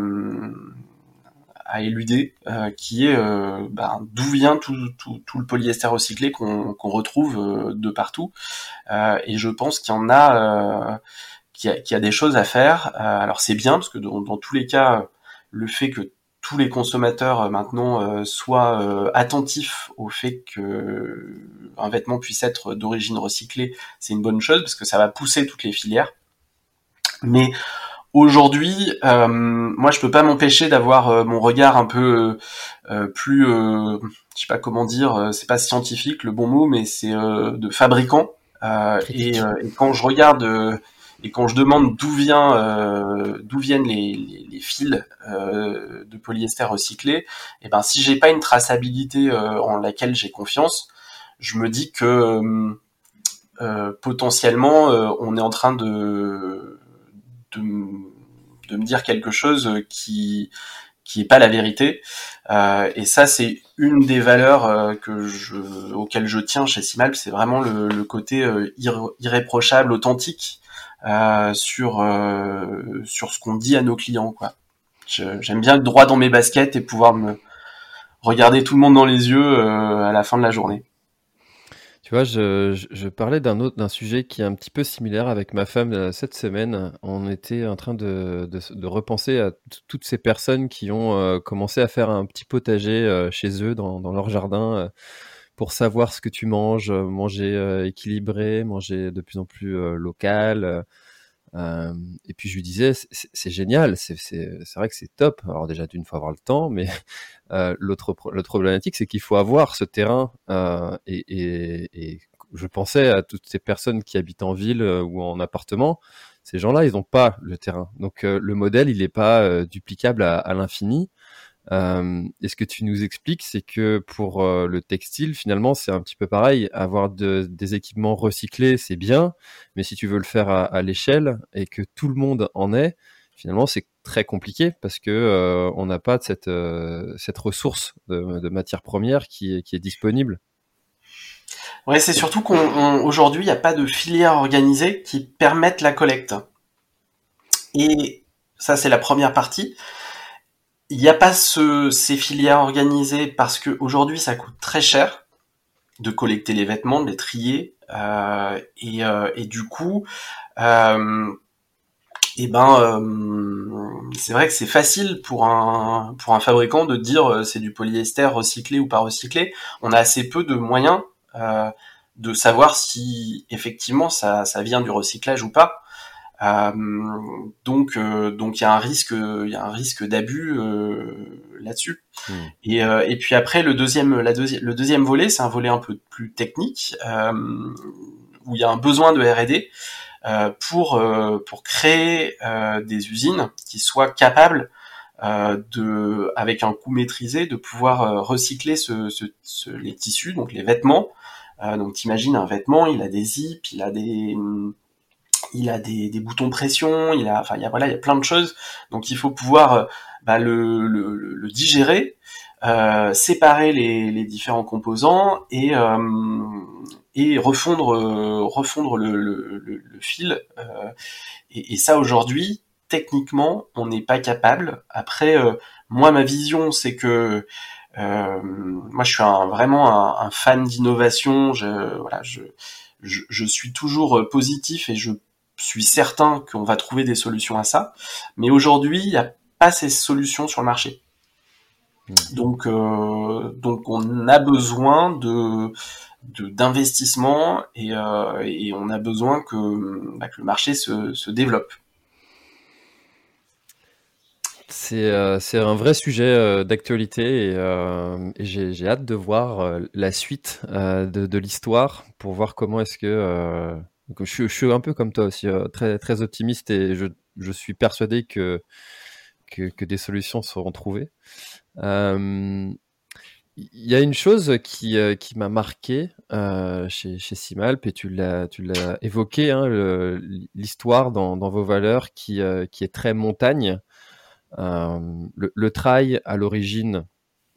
à éluder, euh, qui est ben, d'où vient tout, le polyester recyclé qu'on retrouve de partout. et je pense qu'il y en a, qu'il y, a des choses à faire. alors c'est bien parce que dans tous les cas, le fait que tous les consommateurs euh, maintenant euh, soient euh, attentifs au fait que un vêtement puisse être d'origine recyclée, c'est une bonne chose parce que ça va pousser toutes les filières. Mais aujourd'hui, moi je peux pas m'empêcher d'avoir mon regard un peu plus, je sais pas comment dire, c'est pas scientifique le bon mot, mais c'est de fabricant. Et, et, quand je regarde et quand je demande d'où vient, euh, d'où viennent les, les, fils euh, de polyester recyclé, et eh ben si j'ai pas une traçabilité euh, en laquelle j'ai confiance, je me dis que potentiellement on est en train de, de, de me dire quelque chose qui qui est pas la vérité. Euh, et ça, c'est une des valeurs que je, auxquelles je tiens chez Simal, c'est vraiment le, le côté irréprochable, authentique sur sur ce qu'on dit à nos clients quoi. J'aime bien être droit dans mes baskets et pouvoir me regarder tout le monde dans les yeux à la fin de la journée. Tu vois, je, je, parlais d'un autre, d'un sujet qui est un petit peu similaire avec ma femme euh, cette semaine. On était en train de, de, repenser à toutes ces personnes qui ont euh, commencé à faire un petit potager euh, chez eux, dans, dans leur jardin, pour savoir ce que tu manges, manger équilibré, manger de plus en plus local. Et puis je lui disais, c'est génial, c'est vrai que c'est top. Alors déjà d'une fois avoir le temps, mais euh, l'autre problématique, c'est qu'il faut avoir ce terrain euh, et, et, et, je pensais à toutes ces personnes qui habitent en ville euh, ou en appartement. Ces gens-là, ils n'ont pas le terrain. Donc euh, le modèle, il n'est pas euh, duplicable à, à l'infini. Et ce que tu nous expliques, c'est que pour le textile, finalement, c'est un petit peu pareil. Avoir de, des équipements recyclés, c'est bien, mais si tu veux le faire à, l'échelle et que tout le monde en ait, finalement c'est très compliqué parce que euh, on n'a pas cette euh, cette ressource de, de matière première qui est disponible. Ouais, c'est surtout qu'aujourd'hui il n'y a pas de filière organisée qui permette la collecte. Et ça c'est la première partie. Il n'y a pas ce, ces filières organisées parce que aujourd'hui ça coûte très cher de collecter les vêtements, de les trier, euh, et, euh, et, du coup, euh, et eh ben euh, c'est vrai que c'est facile pour un pour un fabricant de dire c'est du polyester recyclé ou pas recyclé. On a assez peu de moyens de savoir si effectivement ça ça vient du recyclage ou pas. Euh, donc donc il y a un risque il y a un risque d'abus là-dessus. Hmm. Et, et puis après le deuxième la deuxième le deuxième volet c'est un volet un peu plus technique où il y a un besoin de R&D. Euh, pour euh, pour créer euh, des usines qui soient capables de, avec un coût maîtrisé, de pouvoir recycler ce, ce, les tissus, donc les vêtements. donc t'imagines un vêtement, il a des zips, il a des il a des, des, boutons pression, il a, enfin, il y a plein de choses. Donc, il faut pouvoir bah, le, digérer, euh, séparer les, différents composants et, euh, refondre euh, le, fil. Euh, et, ça aujourd'hui, techniquement, on n'est pas capable. Après, euh, moi, ma vision, c'est que moi, je suis vraiment un, fan d'innovation. Je, suis toujours positif et je suis certain qu'on va trouver des solutions à ça. Mais aujourd'hui, il n'y a pas ces solutions sur le marché. Mmh. Donc, euh, donc on a besoin de d'investissement et, euh, et, on a besoin que, bah, que le marché se, se développe. C'est euh, un vrai sujet euh, d'actualité et, euh, et j'ai hâte de voir la suite de, de l'histoire pour voir comment est-ce que... Je, suis un peu comme toi aussi, très, très optimiste et je, je suis persuadé que, que, des solutions seront trouvées. Il y a une chose qui, euh, qui m'a marqué euh, chez, chez Simalp, et tu l'as, évoqué, hein, l'histoire dans, dans, vos valeurs qui, euh, qui est très montagne. Euh, le, le, trail, à l'origine,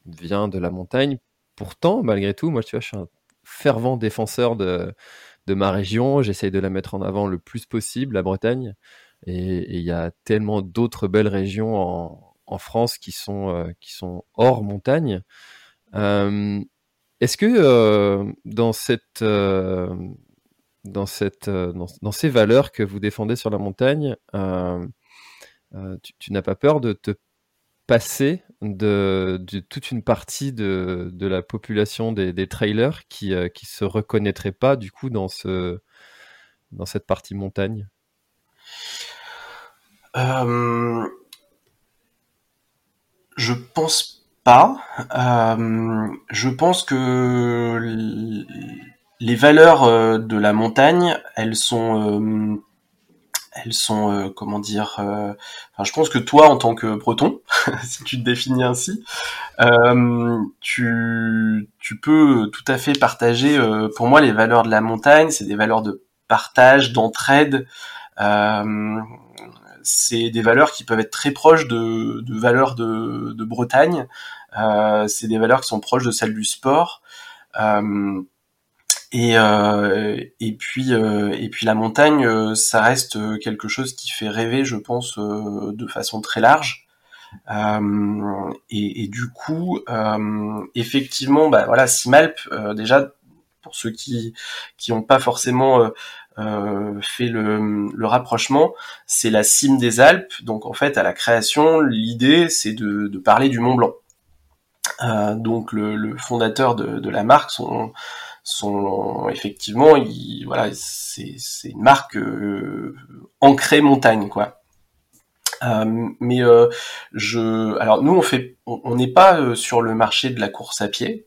vient de la montagne. Pourtant, malgré tout, moi, tu vois, je suis un fervent défenseur de, de ma région. J'essaye de la mettre en avant le plus possible, la Bretagne. Et il y a tellement d'autres belles régions en, France qui sont, euh, qui sont hors montagne. Euh, est-ce que euh, dans cette dans cette dans, ces valeurs que vous défendez sur la montagne, tu, n'as pas peur de te passer de, toute une partie de, de la population des, des trailers qui ne qui se reconnaîtraient pas du coup dans ce dans cette partie montagne? Je pense pas. Euh, je pense que les valeurs euh, de la montagne, elles sont, euh, elles sont, comment dire. Enfin, je pense que toi, en tant que Breton, si tu te définis ainsi, tu, tu peux tout à fait partager. pour moi, les valeurs de la montagne, c'est des valeurs de partage, d'entraide. c'est des valeurs qui peuvent être très proches de, valeurs de, Bretagne. Euh, c'est des valeurs qui sont proches de celles du sport. Euh, Et, et puis et puis la montagne, ça reste quelque chose qui fait rêver, je pense, de façon très large. Et, et, du coup, effectivement, bah voilà, Simalp, déjà pour ceux qui qui n'ont pas forcément euh, fait le, le rapprochement, c'est la cime des Alpes. Donc en fait, à la création, l'idée c'est de, de, parler du Mont Blanc. Euh, donc le, le, fondateur de, de, la marque, son, son effectivement, il, voilà, c'est une marque euh, ancrée montagne, quoi. Euh, mais euh, je, alors nous on fait, on n'est pas euh, sur le marché de la course à pied,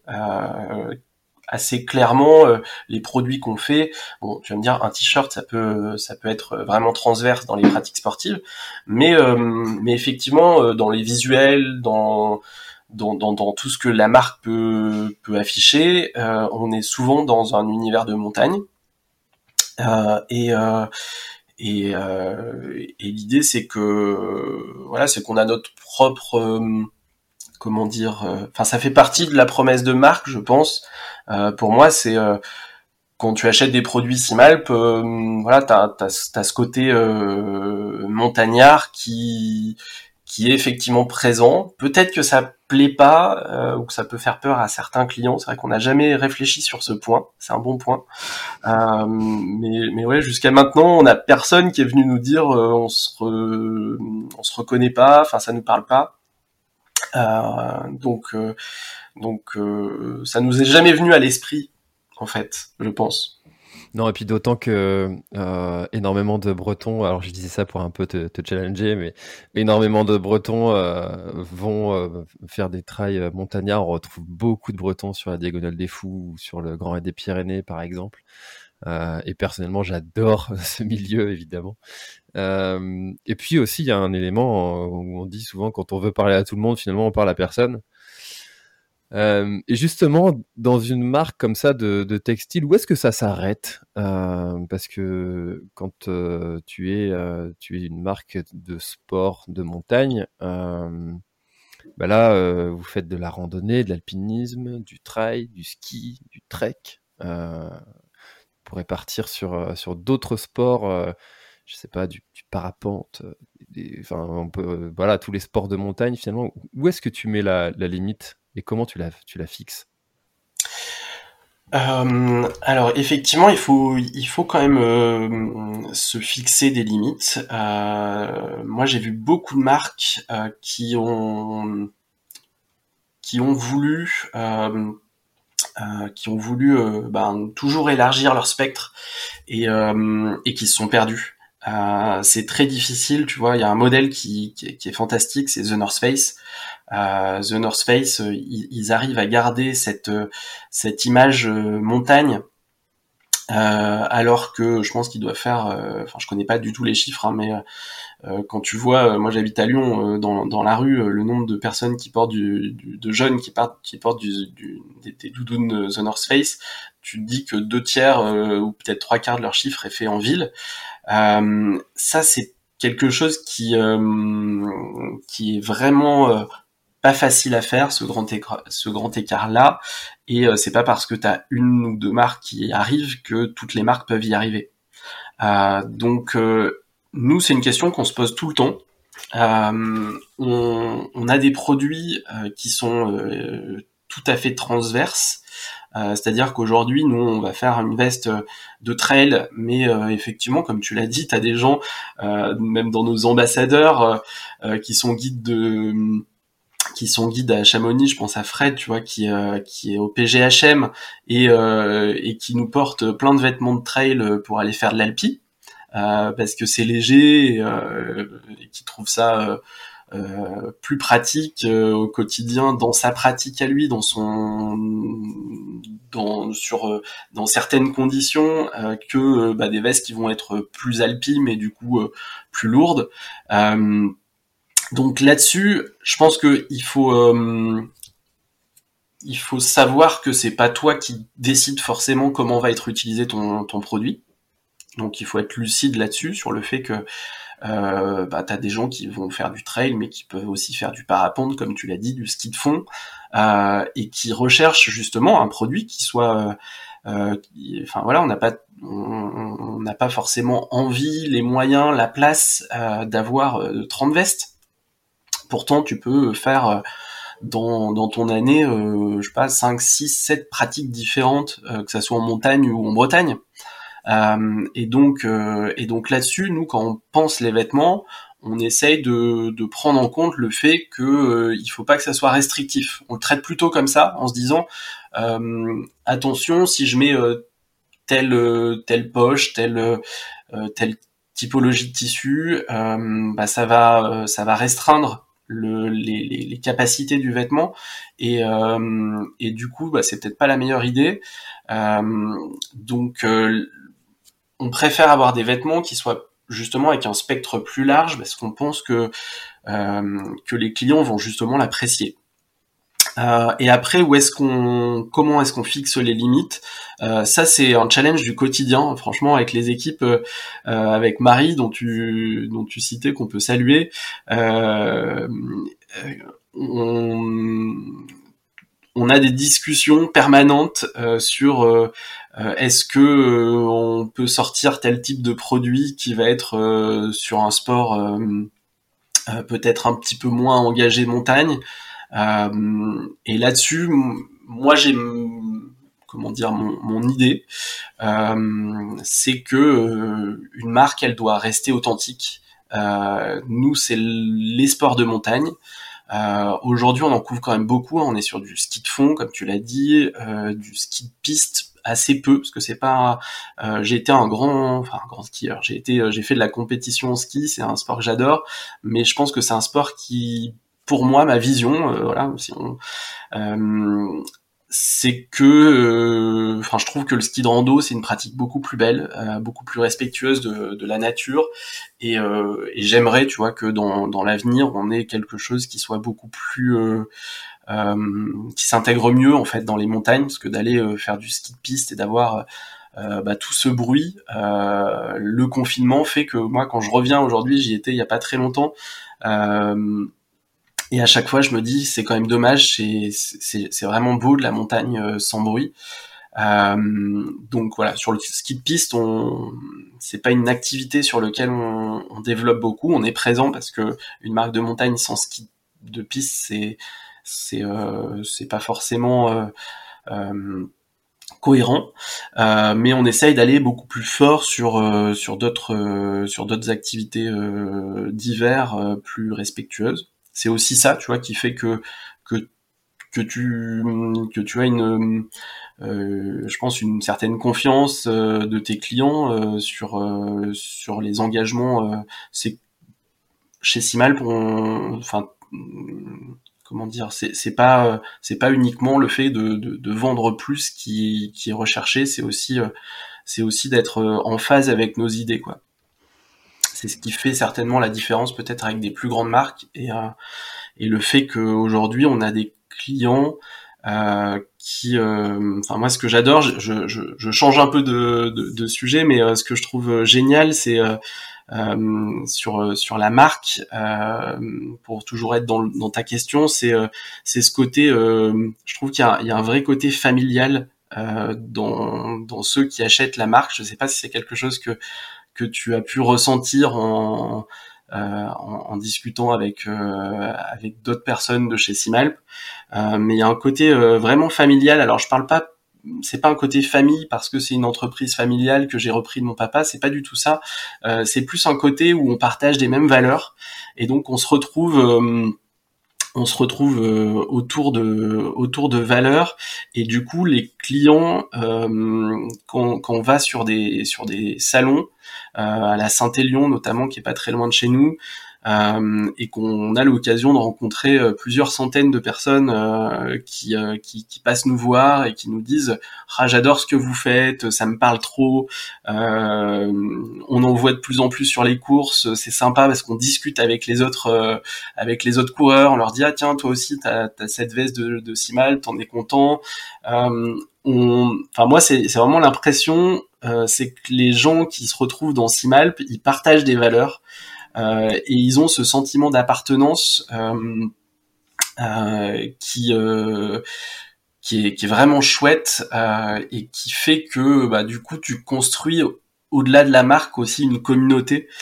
assez clairement euh, les produits qu'on fait. Bon, tu vas me dire un t-shirt, ça peut ça peut être vraiment transverse dans les pratiques sportives, mais euh, mais effectivement euh, dans les visuels, dans dans, dans, dans, tout ce que la marque peut, peut afficher, on est souvent dans un univers de montagne. et et, et l'idée c'est que voilà, c'est qu'on a notre propre comment dire, euh, enfin ça fait partie de la promesse de marque, je pense. Euh, pour moi, c'est euh, quand tu achètes des produits Simalp, voilà, t'as as, ce côté montagnard qui qui est effectivement présent. Peut-être que ça plaît pas ou que ça peut faire peur à certains clients. C'est vrai qu'on n'a jamais réfléchi sur ce point. C'est un bon point. mais mais ouais, jusqu'à maintenant, on a personne qui est venu nous dire on se on se reconnaît pas. Enfin, ça nous parle pas. Euh, donc, euh, donc euh, ça nous est jamais venu à l'esprit, en fait, je pense. Non, et puis d'autant que euh, énormément de Bretons, alors je disais ça pour un peu te, challenger, mais énormément de Bretons euh, vont euh, faire des trails montagnards. On retrouve beaucoup de Bretons sur la Diagonale des Fous ou sur le Grand Raid des Pyrénées, par exemple. et personnellement, j'adore ce milieu, évidemment. Et puis aussi, il y a un élément où on dit souvent quand on veut parler à tout le monde, finalement, on parle à personne. Euh, et justement, dans une marque comme ça de, textile, où est-ce que ça s'arrête euh, Parce que quand euh, tu es tu es une marque de sport de montagne, bah là, vous faites de la randonnée, de l'alpinisme, du trail, du ski, du trek. Vous pourrez partir sur sur d'autres sports je sais pas, du, parapente, enfin, voilà, tous les sports de montagne finalement. Où est-ce que tu mets la, limite? Comment tu la, fixes? Euh, alors effectivement, il faut quand même se fixer des limites. moi, j'ai vu beaucoup de marques qui ont qui ont voulu qui ont voulu ben, toujours élargir leur spectre et, qui se sont perdus. Euh, c'est très difficile, tu vois. Il y a un modèle qui, qui, est fantastique, c'est The North Face. Euh, The North Face, euh, ils, arrivent à garder cette cette image montagne, alors que je pense qu'ils doivent faire. Enfin, je connais pas du tout les chiffres, hein, mais quand tu vois, moi j'habite à Lyon, dans, dans la rue, le nombre de personnes qui portent du, de jeunes qui portent qui portent du, du, des, des doudounes The North Face, tu te dis que deux tiers ou peut-être trois quarts de leur chiffre est fait en ville. Euh, ça, c'est quelque chose qui euh, qui est vraiment euh, pas facile à faire ce grand ce grand écart là et c'est pas parce que tu as une ou deux marques qui arrivent que toutes les marques peuvent y arriver. donc nous c'est une question qu'on se pose tout le temps. On, on, a des produits qui sont tout à fait transverses euh, c'est-à-dire qu'aujourd'hui, nous, on va faire une veste euh, de trail, mais euh, effectivement, comme tu l'as dit, tu as des gens, même dans nos ambassadeurs, qui sont guides de qui sont guides à Chamonix, je pense à Fred, tu vois, qui qui est au PGHM et et qui nous porte plein de vêtements de trail pour aller faire de l'alpi parce que c'est léger et, qui trouve ça euh, plus pratique euh, au quotidien dans sa pratique à lui, dans son dans sur euh, dans certaines conditions que bah, des vestes qui vont être plus alpimes mais du coup plus lourdes. Donc là-dessus, je pense que il faut il faut savoir que c'est pas toi qui décide forcément comment va être utilisé ton, ton produit. Donc il faut être lucide là-dessus sur le fait que euh, bah, tu as des gens qui vont faire du trail, mais qui peuvent aussi faire du parapente, comme tu l'as dit, du ski de fond, euh, et qui recherchent justement un produit qui soit enfin voilà, on n'a pas on n'a pas forcément envie, les moyens, la place d'avoir 30 vestes. Pourtant, tu peux faire dans, dans ton année, euh, je sais pas, 5, 6, 7 pratiques différentes, que ça soit en montagne ou en Bretagne. Euh, et donc, et donc là-dessus, nous, quand on pense les vêtements, on essaye de, de, prendre en compte le fait que euh, il faut pas que ça soit restrictif. On le traite plutôt comme ça, en se disant euh, attention, si je mets euh, telle euh, telle poche, telle telle typologie de tissu, bah ça va ça va restreindre le, les, capacités du vêtement et, et du coup bah, c'est peut-être pas la meilleure idée. donc on préfère avoir des vêtements qui soient justement avec un spectre plus large parce qu'on pense que euh, que les clients vont justement l'apprécier. Euh, et après, où est-ce qu'on, comment est-ce qu'on fixe les limites euh, Ça, c'est un challenge du quotidien, franchement, avec les équipes, euh, avec Marie, dont tu, dont tu citais, qu'on peut saluer. Euh, on, on a des discussions permanentes sur euh, est-ce que euh, on peut sortir tel type de produit qui va être euh, sur un sport peut-être un petit peu moins engagé montagne Et là-dessus, moi j'ai comment dire mon, idée, c'est que une marque elle doit rester authentique. nous c'est les sports de montagne. Aujourd'hui, on en couvre quand même beaucoup. On est sur du ski de fond, comme tu l'as dit, du ski de piste assez peu parce que c'est pas euh, j'ai été un grand enfin un grand skieur j'ai été euh, j'ai fait de la compétition en ski c'est un sport que j'adore mais je pense que c'est un sport qui pour moi ma vision euh, voilà si on c'est que enfin je trouve que le ski de rando c'est une pratique beaucoup plus belle beaucoup plus respectueuse de, de la nature et, et j'aimerais tu vois que dans, dans l'avenir on ait quelque chose qui soit beaucoup plus euh, qui s'intègre mieux en fait dans les montagnes, parce que d'aller euh, faire du ski de piste et d'avoir euh, bah, tout ce bruit, le confinement fait que moi quand je reviens aujourd'hui, j'y étais il y a pas très longtemps. Et à chaque fois, je me dis, c'est quand même dommage, c'est vraiment beau de la montagne sans bruit. donc voilà, sur le ski de piste, on c'est pas une activité sur laquelle on, développe beaucoup. On est présent parce que une marque de montagne sans ski de piste, c'est c'est euh, pas forcément euh, euh, cohérent, mais on essaye d'aller beaucoup plus fort sur sur d'autres sur d'autres activités d'hiver plus respectueuses. C'est aussi ça, tu vois, qui fait que que que tu que tu as une je pense une certaine confiance de tes clients sur sur les engagements. c'est chez Simal, pour, enfin comment dire, c'est pas euh, c'est pas uniquement le fait de, de, vendre plus qui, qui est recherché, c'est aussi euh, c'est aussi d'être euh, en phase avec nos idées quoi. C'est ce qui fait certainement la différence peut-être avec des plus grandes marques et et le fait qu'aujourd'hui on a des clients qui, enfin moi ce que j'adore, je, je, je, change un peu de, de, de sujet, mais ce que je trouve génial, c'est euh, sur sur la marque euh, pour toujours être dans, dans ta question c'est euh, c'est ce côté je trouve qu'il y a, il y a un vrai côté familial dans dans ceux qui achètent la marque. Je sais pas si c'est quelque chose que que tu as pu ressentir en euh, en, discutant avec euh, avec d'autres personnes de chez Simalp. Euh, mais il y a un côté vraiment familial. Alors je parle pas c'est pas un côté famille parce que c'est une entreprise familiale que j'ai repris de mon papa, c'est pas du tout ça. C'est plus un côté où on partage des mêmes valeurs et donc on se retrouve on se retrouve autour de autour de valeurs et du coup les clients quand, quand, on va sur des sur des salons à la Saint-Élion notamment qui est pas très loin de chez nous euh, et qu'on a l'occasion de rencontrer euh, plusieurs centaines de personnes euh, qui, qui, qui, passent nous voir et qui nous disent ah j'adore ce que vous faites, ça me parle trop, on en voit de plus en plus sur les courses, c'est sympa parce qu'on discute avec les autres avec les autres coureurs, on leur dit ah tiens toi aussi t'as as cette veste de, de Simal, t'en es content. on, enfin moi c'est vraiment l'impression, c'est que les gens qui se retrouvent dans Simalp, ils partagent des valeurs. Euh, et ils ont ce sentiment d'appartenance euh, euh, qui qui est, qui est vraiment chouette et qui fait que bah, du coup tu construis au-delà de la marque aussi une communauté euh,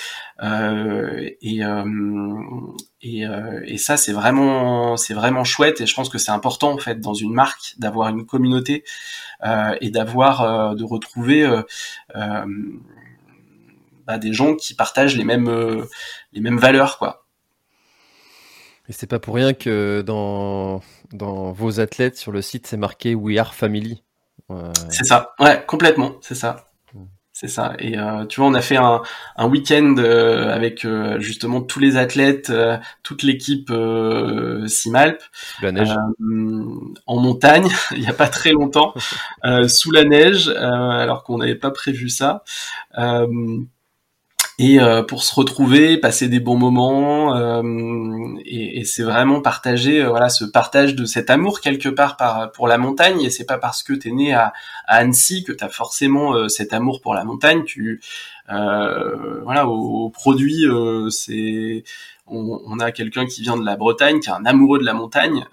et et, et, ça c'est vraiment c'est vraiment chouette et je pense que c'est important en fait dans une marque d'avoir une communauté euh, et d'avoir de retrouver bah, des gens qui partagent les mêmes les mêmes valeurs quoi et c'est pas pour rien que dans, dans vos athlètes sur le site, c'est marqué We Are Family. Euh... C'est ça, ouais, complètement, c'est ça. C'est ça. Et euh, tu vois, on a fait un, un week-end euh, avec euh, justement tous les athlètes, euh, toute l'équipe Simalp, la neige. en montagne, il n'y a pas très longtemps, sous la neige, alors qu'on n'avait pas prévu ça et euh, pour se retrouver, passer des bons moments, euh, et, et c'est vraiment partager, euh, voilà, ce partage de cet amour quelque part par, pour la montagne. Et c'est pas parce que t'es né à, à, Annecy que t'as forcément cet amour pour la montagne. Tu, voilà, au, au produit, c'est, on, on, a quelqu'un qui vient de la Bretagne, qui est un amoureux de la montagne.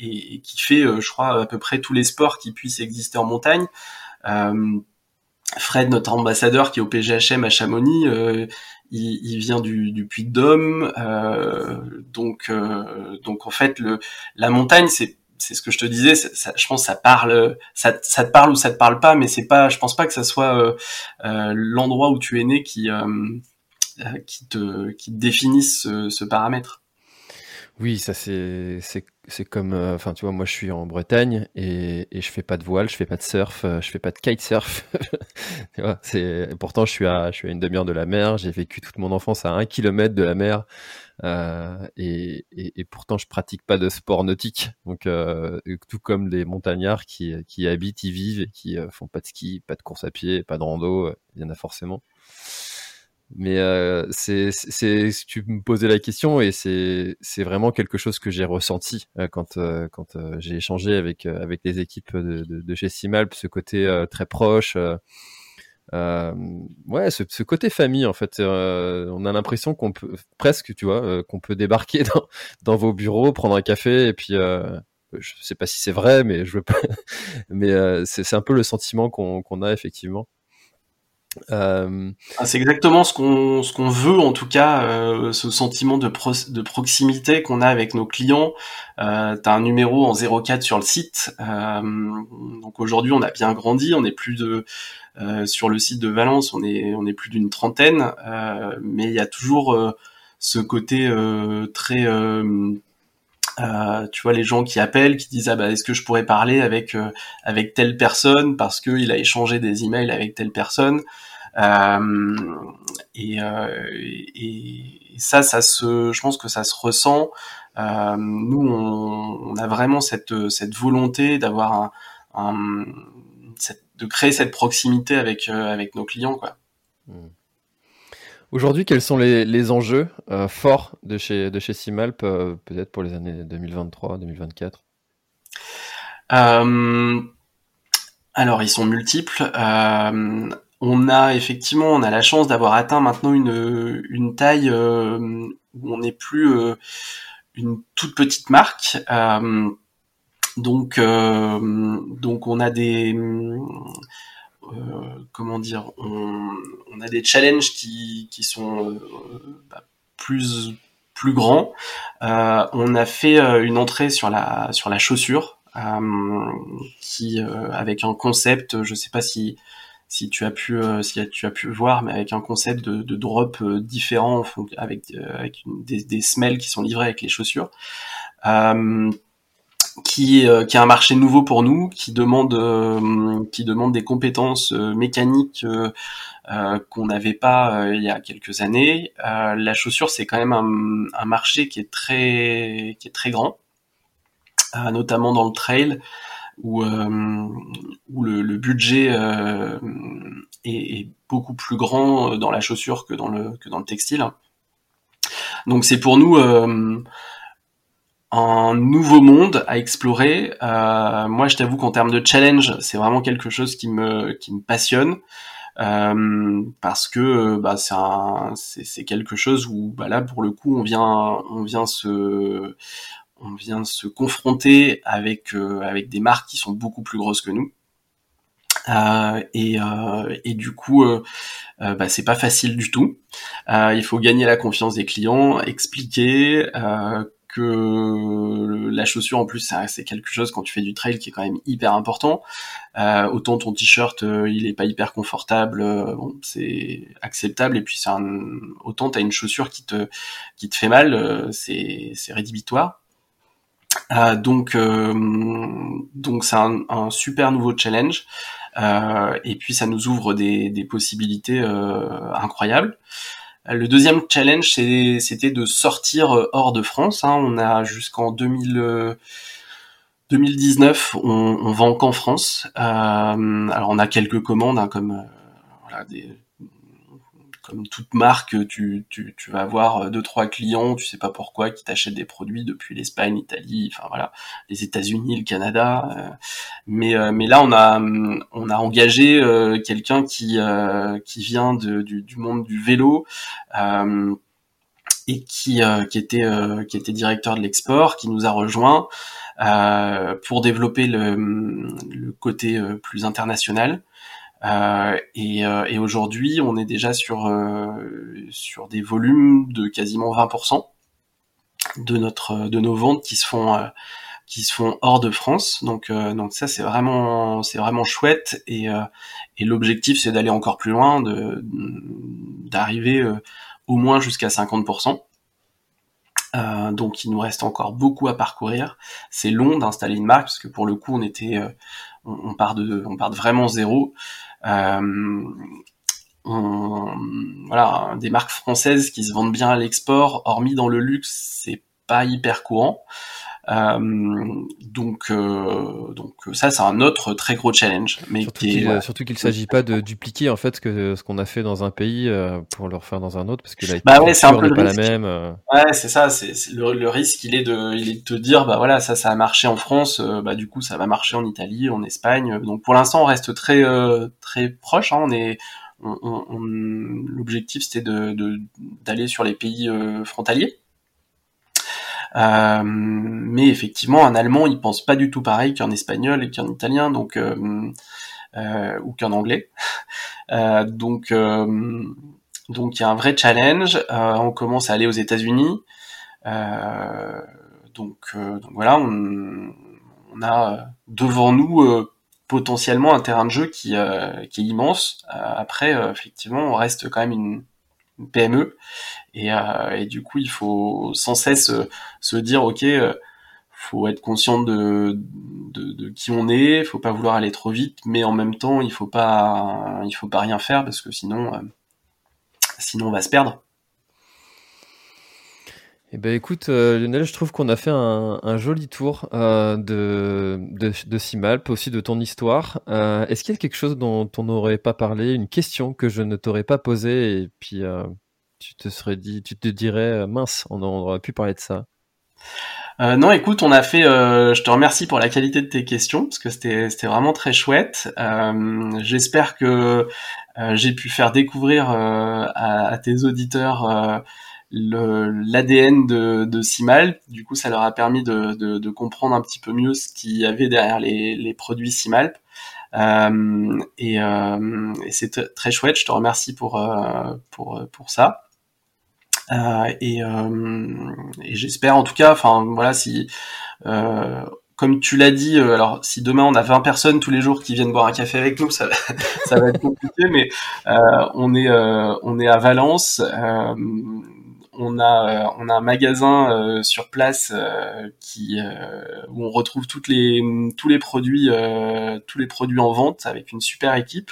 Et, et, qui fait, je crois, à peu près tous les sports qui puissent exister en montagne. Euh, Fred, notre ambassadeur qui est au PGHM à Chamonix, euh, il, vient du, du Puy-de-Dôme, euh, donc euh, donc en fait le la montagne c'est c'est ce que je te disais, ça, je pense ça parle, ça, ça, te parle ou ça te parle pas, mais c'est pas, je pense pas que ça soit l'endroit où tu es né qui qui te qui définisse ce, ce paramètre. Oui, ça c'est c'est comme euh, enfin tu vois moi je suis en Bretagne et, et je fais pas de voile, je fais pas de surf, euh, je fais pas de kitesurf. tu vois, c'est pourtant je suis à je suis à une demi-heure de la mer, j'ai vécu toute mon enfance à un kilomètre de la mer euh, et, et, et, pourtant je pratique pas de sport nautique. Donc euh, tout comme les montagnards qui qui habitent, y vivent et qui font pas de ski, pas de course à pied, pas de rando, il y en a forcément. Mais euh, c'est, tu me posais la question et c'est, c'est vraiment quelque chose que j'ai ressenti euh, quand, euh, quand j'ai échangé avec, avec les équipes de, de, de chez Simalp, ce côté très proche. ouais, ce, ce, côté famille en fait. on a l'impression qu'on peut presque, tu vois, qu'on peut débarquer dans, dans vos bureaux, prendre un café et puis je sais pas si c'est vrai, mais je veux pas. mais c'est un peu le sentiment qu'on, qu'on a effectivement. Euh... Ah, c'est exactement ce qu'on ce qu'on veut en tout cas, euh, ce sentiment de, pro de proximité qu'on a avec nos clients. Euh, T'as un numéro en 04 sur le site. Donc aujourd'hui, on a bien grandi. On est plus de sur le site de Valence, on est plus d'une trentaine, mais il y a toujours ce côté très euh, tu vois les gens qui appellent, qui disent ah bah est-ce que je pourrais parler avec euh, avec telle personne parce que il a échangé des emails avec telle personne euh, et, et, ça ça se je pense que ça se ressent nous on, on, a vraiment cette cette volonté d'avoir un, un cette, de créer cette proximité avec avec nos clients quoi. Mmh. Aujourd'hui, quels sont les, les enjeux euh, forts de chez, de chez Simalp, euh, peut-être pour les années 2023-2024 euh, Alors, ils sont multiples. On a effectivement, on a la chance d'avoir atteint maintenant une, une taille où on n'est plus une toute petite marque. donc, donc, on a des comment dire, on, a des challenges qui, qui sont euh, bah, plus plus grands. Euh, on a fait une entrée sur la sur la chaussure, qui avec un concept, je sais pas si si tu as pu si tu as pu voir mais avec un concept de, drop différent avec avec des, des semelles qui sont livrées avec les chaussures euh, qui, euh, qui est un marché nouveau pour nous, qui demande, euh, qui demande des compétences euh, mécaniques qu'on n'avait pas il y a quelques années. la chaussure, c'est quand même un, un, marché qui est très, qui est très grand, notamment dans le trail, où, où le, le budget est, est, beaucoup plus grand dans la chaussure que dans le, que dans le textile. Donc c'est pour nous un nouveau monde à explorer. Euh, moi, je t'avoue qu'en termes de challenge, c'est vraiment quelque chose qui me qui me passionne euh, parce que bah, c'est c'est quelque chose où bah, là pour le coup on vient on vient se on vient se confronter avec avec des marques qui sont beaucoup plus grosses que nous. et, et du coup, bah, c'est pas facile du tout. il faut gagner la confiance des clients, expliquer que la chaussure en plus c'est quelque chose quand tu fais du trail qui est quand même hyper important. Euh, autant ton t-shirt euh, il est pas hyper confortable, euh, bon, c'est acceptable et puis c'est un, autant t'as une chaussure qui te qui te fait mal, euh, c'est c'est rédhibitoire. donc donc c'est un, un, super nouveau challenge et puis ça nous ouvre des, des possibilités incroyables. Le deuxième challenge, c'était de sortir euh, hors de France. Hein. On a jusqu'en 2019, euh, on, on vend qu'en France. Euh, alors on a quelques commandes, hein, comme des, comme toute marque, tu, tu, tu, vas avoir euh, deux trois clients, tu sais pas pourquoi, qui t'achètent des produits depuis l'Espagne, l'Italie, enfin voilà, les États-Unis, le Canada. Euh, mais euh, mais là on a on a engagé quelqu'un qui qui vient de, du, du, monde du vélo. et qui, qui était qui était directeur de l'export, qui nous a rejoint pour développer le, le côté plus international. Euh, et, euh, et aujourd'hui, on est déjà sur euh, sur des volumes de quasiment 20% de notre de nos ventes qui se font qui se font hors de France. Donc donc ça c'est vraiment c'est vraiment chouette et et l'objectif c'est d'aller encore plus loin, de d'arriver au moins jusqu'à 50%. Euh, donc il nous reste encore beaucoup à parcourir. C'est long d'installer une marque parce que pour le coup on était, on, on, part de, on part de vraiment zéro. Euh, voilà, des marques françaises qui se vendent bien à l'export, hormis dans le luxe, c'est pas hyper courant. Euh, donc, euh, donc ça, c'est un autre très gros challenge. Mais surtout qu'il euh, surtout qu'il s'agit pas de dupliquer en fait ce que ce qu'on a fait dans un pays euh, pour le refaire dans un autre, parce que la bah ouais, c'est un peu pas la même. Ouais, c'est ça. C'est le, le, risque, il est de, il est de te dire, bah voilà, ça, ça a marché en France, bah du coup, ça va marcher en Italie, en Espagne. Donc pour l'instant, on reste très très proche. Hein, on est on, on, l'objectif c'était de d'aller sur les pays frontaliers euh, mais effectivement, un allemand, il pense pas du tout pareil qu'un espagnol et qu'un italien, donc euh, euh, ou qu'un anglais. donc donc il y a un vrai challenge. on commence à aller aux États-Unis. donc, voilà, on, a devant nous potentiellement un terrain de jeu qui est immense. après, effectivement, on reste quand même une, PME. Et, euh, et, du coup, il faut sans cesse euh, se dire, ok, euh, faut être conscient de, qui on est, faut pas vouloir aller trop vite, mais en même temps, il faut pas, il faut pas rien faire parce que sinon, sinon on va se perdre. Eh ben écoute Lionel, je trouve qu'on a fait un, joli tour de, de, de Simalp, aussi de ton histoire. Est-ce qu'il y a quelque chose dont on n'aurait pas parlé, une question que je ne t'aurais pas posée et puis tu te serais dit, tu te dirais mince, on, aurait pu parler de ça. non, écoute, on a fait. je te remercie pour la qualité de tes questions parce que c'était c'était vraiment très chouette. J'espère que j'ai pu faire découvrir à, tes auditeurs l'ADN de, de Simal. Du coup, ça leur a permis de, comprendre un petit peu mieux ce qu'il y avait derrière les, produits Simalp. Euh, et, euh, et c'est très chouette. Je te remercie pour euh, pour pour ça. Euh, et, euh, et j'espère en tout cas, enfin voilà, si comme tu l'as dit, alors si demain on a 20 personnes tous les jours qui viennent boire un café avec nous, ça, ça va être compliqué, mais on est on est à Valence on a euh, on a un magasin euh, sur place euh, qui où on retrouve tous les produits tous les produits en vente avec une super équipe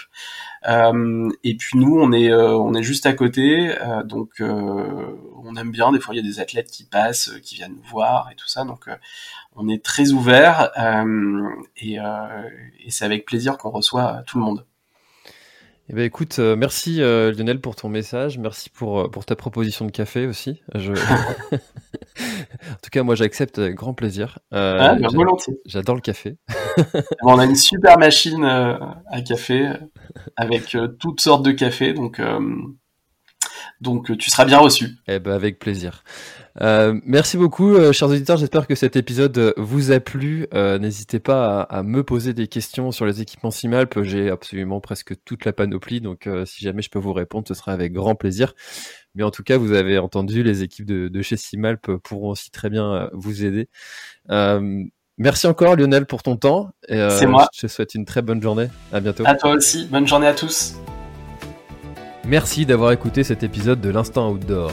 et puis nous on est juste à côté donc on aime bien des fois il y a des athlètes qui passent qui viennent nous voir et tout ça donc on est très ouvert et c'est avec plaisir qu'on reçoit tout le monde. Eh ben écoute, euh, merci euh, Lionel pour ton message, merci pour, euh, pour ta proposition de café aussi. Je... en tout cas, moi j'accepte avec grand plaisir. ah, J'adore le café. on a une super machine à café avec toutes sortes de cafés, donc Donc tu seras bien reçu. Eh ben avec plaisir. Euh, merci beaucoup, euh, chers auditeurs. J'espère que cet épisode euh, vous a plu. N'hésitez pas à, me poser des questions sur les équipements Simalp. J'ai absolument presque toute la panoplie, donc si jamais je peux vous répondre, ce sera avec grand plaisir. Mais en tout cas, vous avez entendu, les équipes de, chez Simalp pourront aussi très bien vous aider. merci encore, Lionel, pour ton temps. C'est moi. Je te souhaite une très bonne journée. À bientôt. À toi aussi. Bonne journée à tous. Merci d'avoir écouté cet épisode de l'Instant Outdoor.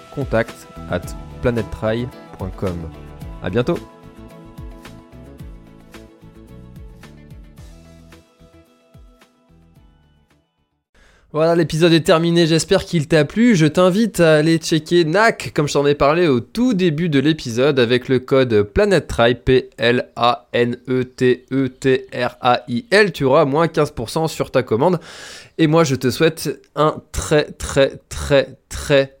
contact at planettry.com. A bientôt Voilà, l'épisode est terminé, j'espère qu'il t'a plu. Je t'invite à aller checker NAC, comme je t'en ai parlé au tout début de l'épisode, avec le code PlanetTrail, P-L-A-N-E-T-E-T-R-A-I-L. Tu auras moins 15% sur ta commande. Et moi, je te souhaite un très, très, très, très,